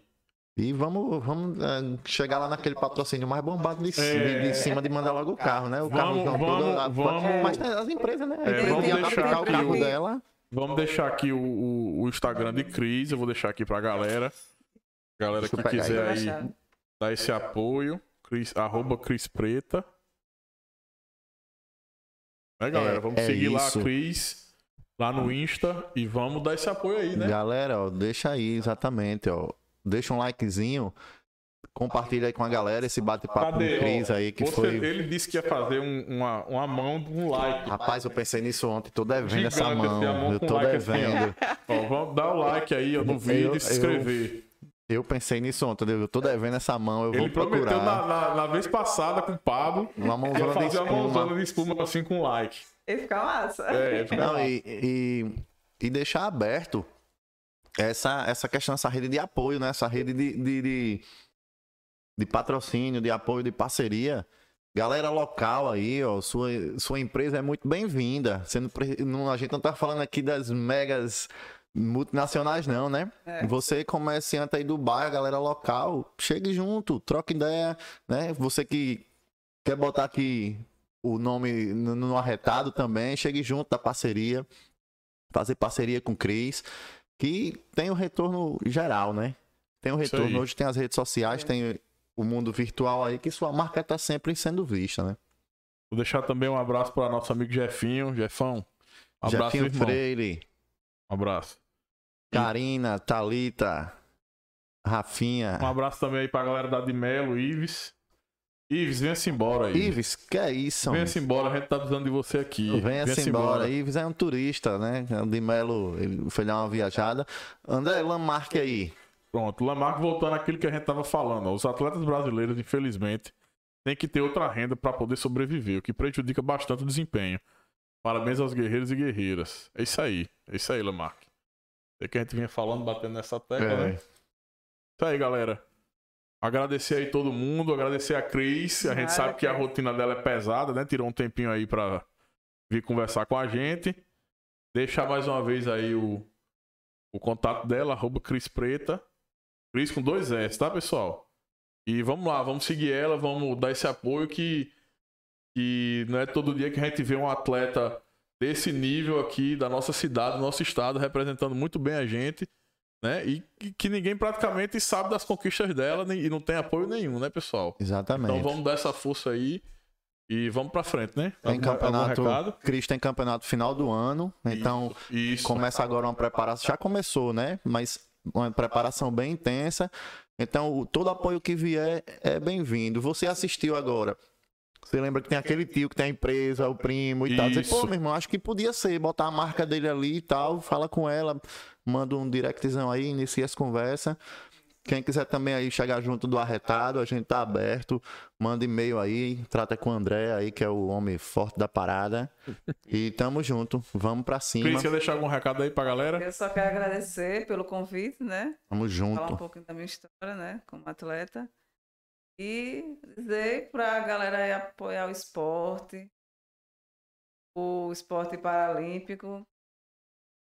E vamos, vamos é, chegar lá naquele patrocínio mais bombado de, É. de, de cima de mandar logo o carro, né? O Vamos, carro vamos, vamos. Mas tem as empresas, né? É, vamos a deixar o carro dela. Vamos deixar aqui o, o- o Instagram de Cris. Eu vou deixar aqui pra galera. Galera que quiser aí dar esse apoio. Cris, arroba Cris Preta. Né, galera? É, vamos é seguir lá isso. a Cris. Lá no Insta. E vamos dar esse apoio aí, né? Galera, ó, deixa aí, exatamente, ó. Deixa um likezinho. Compartilha aí com a galera esse bate-papo com o? Cris aí, que Você- foi... Ele disse que ia fazer um- uma, uma mão de um like. Rapaz, eu pensei nisso ontem, tô devendo essa mão. assim, a mão Eu tô like assim, ó. devendo. Ó, vamos dar o like aí ó, no vídeo Eu- e se inscrever. Eu pensei nisso ontem, eu tô devendo essa mão, eu vou Ele prometeu procurar. na, na- na vez passada com o Pablo. Uma mãozona de fazer uma mãozona espuma. de espuma assim com like. Ele fica massa. É, fica Não, lá. e, e, e deixar aberto essa, essa questão, essa rede de apoio, né? Essa rede de, de, de, de patrocínio, de apoio, de parceria. Galera local aí, ó, sua, sua empresa é muito bem-vinda. Não A gente não tá falando aqui das megas multinacionais, não, né? É. Você, comerciante aí do bairro, galera local, chegue junto, troca ideia, né? Você que quer botar aqui o nome no, no arretado também, chegue junto da parceria, fazer parceria com o Cris, que tem o retorno geral, né? Tem o Isso retorno. Hoje tem as redes sociais, tem o mundo virtual aí, que sua marca tá sempre sendo vista, né? Vou deixar também um abraço para nosso amigo Jefinho. Jefão, um abraço, Jefinho irmão. Freire, Um abraço. Karina, Talita, Rafinha. Um abraço também aí pra galera da de Melo, Ives. Ives, venha-se embora aí. Ives, que é isso? Venha-se embora, a gente tá precisando de você aqui. Venha-se embora. Ives é um turista, né? O de Melo ele foi dar uma viajada. André Lamarck aí. Pronto, Lamarck voltando àquilo que a gente tava falando. ó, Os atletas brasileiros, infelizmente, têm que ter outra renda para poder sobreviver, o que prejudica bastante o desempenho. Parabéns aos guerreiros e guerreiras. É isso aí. É isso aí, Lamarck. É que a gente vinha falando, batendo nessa tecla, É. né? Isso aí, galera. Agradecer aí todo mundo, agradecer a Cris. A gente Nada, sabe que a rotina dela é pesada, né? Tirou um tempinho aí pra vir conversar com a gente. Deixar mais uma vez aí o, o contato dela, arroba Cris Preta. Cris com dois S, tá, pessoal? E vamos lá, vamos seguir ela, vamos dar esse apoio que, que não é todo dia que a gente vê um atleta desse nível aqui da nossa cidade, do nosso estado, representando muito bem a gente, né? E que, ninguém praticamente sabe das conquistas dela e não tem apoio nenhum, né, pessoal? Exatamente. Então vamos dar essa força aí e vamos pra frente, né? Tem campeonato. Cris tem campeonato final do ano. Então, Isso. começa agora uma preparação. Já começou, né? Mas uma preparação bem intensa. Então, todo apoio que vier é bem-vindo. Você assistiu agora. Você lembra que tem aquele tio que tem a empresa, o primo e tal. Você, Isso. pô, meu irmão, acho que podia ser, botar a marca dele ali e tal, fala com ela, manda um directzão aí, inicia essa conversa. Quem quiser também aí chegar junto do arretado, a gente tá aberto. Manda e-mail aí, trata com o André aí, que é o homem forte da parada. E tamo junto, vamos pra cima. Cris, quer deixar algum recado aí pra galera? Eu só quero agradecer pelo convite, né? Tamo Falar um junto. pouquinho da minha história, né? Como atleta. E dizer para a galera aí apoiar o esporte, o esporte paralímpico.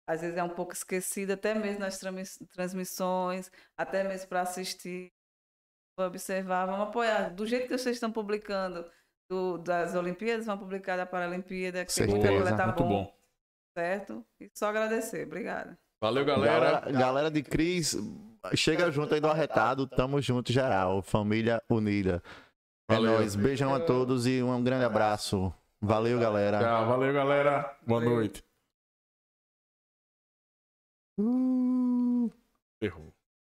Às vezes é um pouco esquecida, até mesmo nas transmis- transmissões, até mesmo para assistir, observar, vamos apoiar. Do jeito que vocês estão publicando do- das Olimpíadas, vamos publicar da Paralimpíada, que Certeza. atleta Muito bom, bom. certo? E só agradecer. Obrigada. Valeu, galera. Galera, galera de Cris, chega junto aí do arretado. Tamo junto, geral. Família unida. É Valeu. nóis. Beijão a todos e um grande abraço. Valeu, galera. Tchau, valeu, galera. Boa Valeu. noite. Uh. Errou.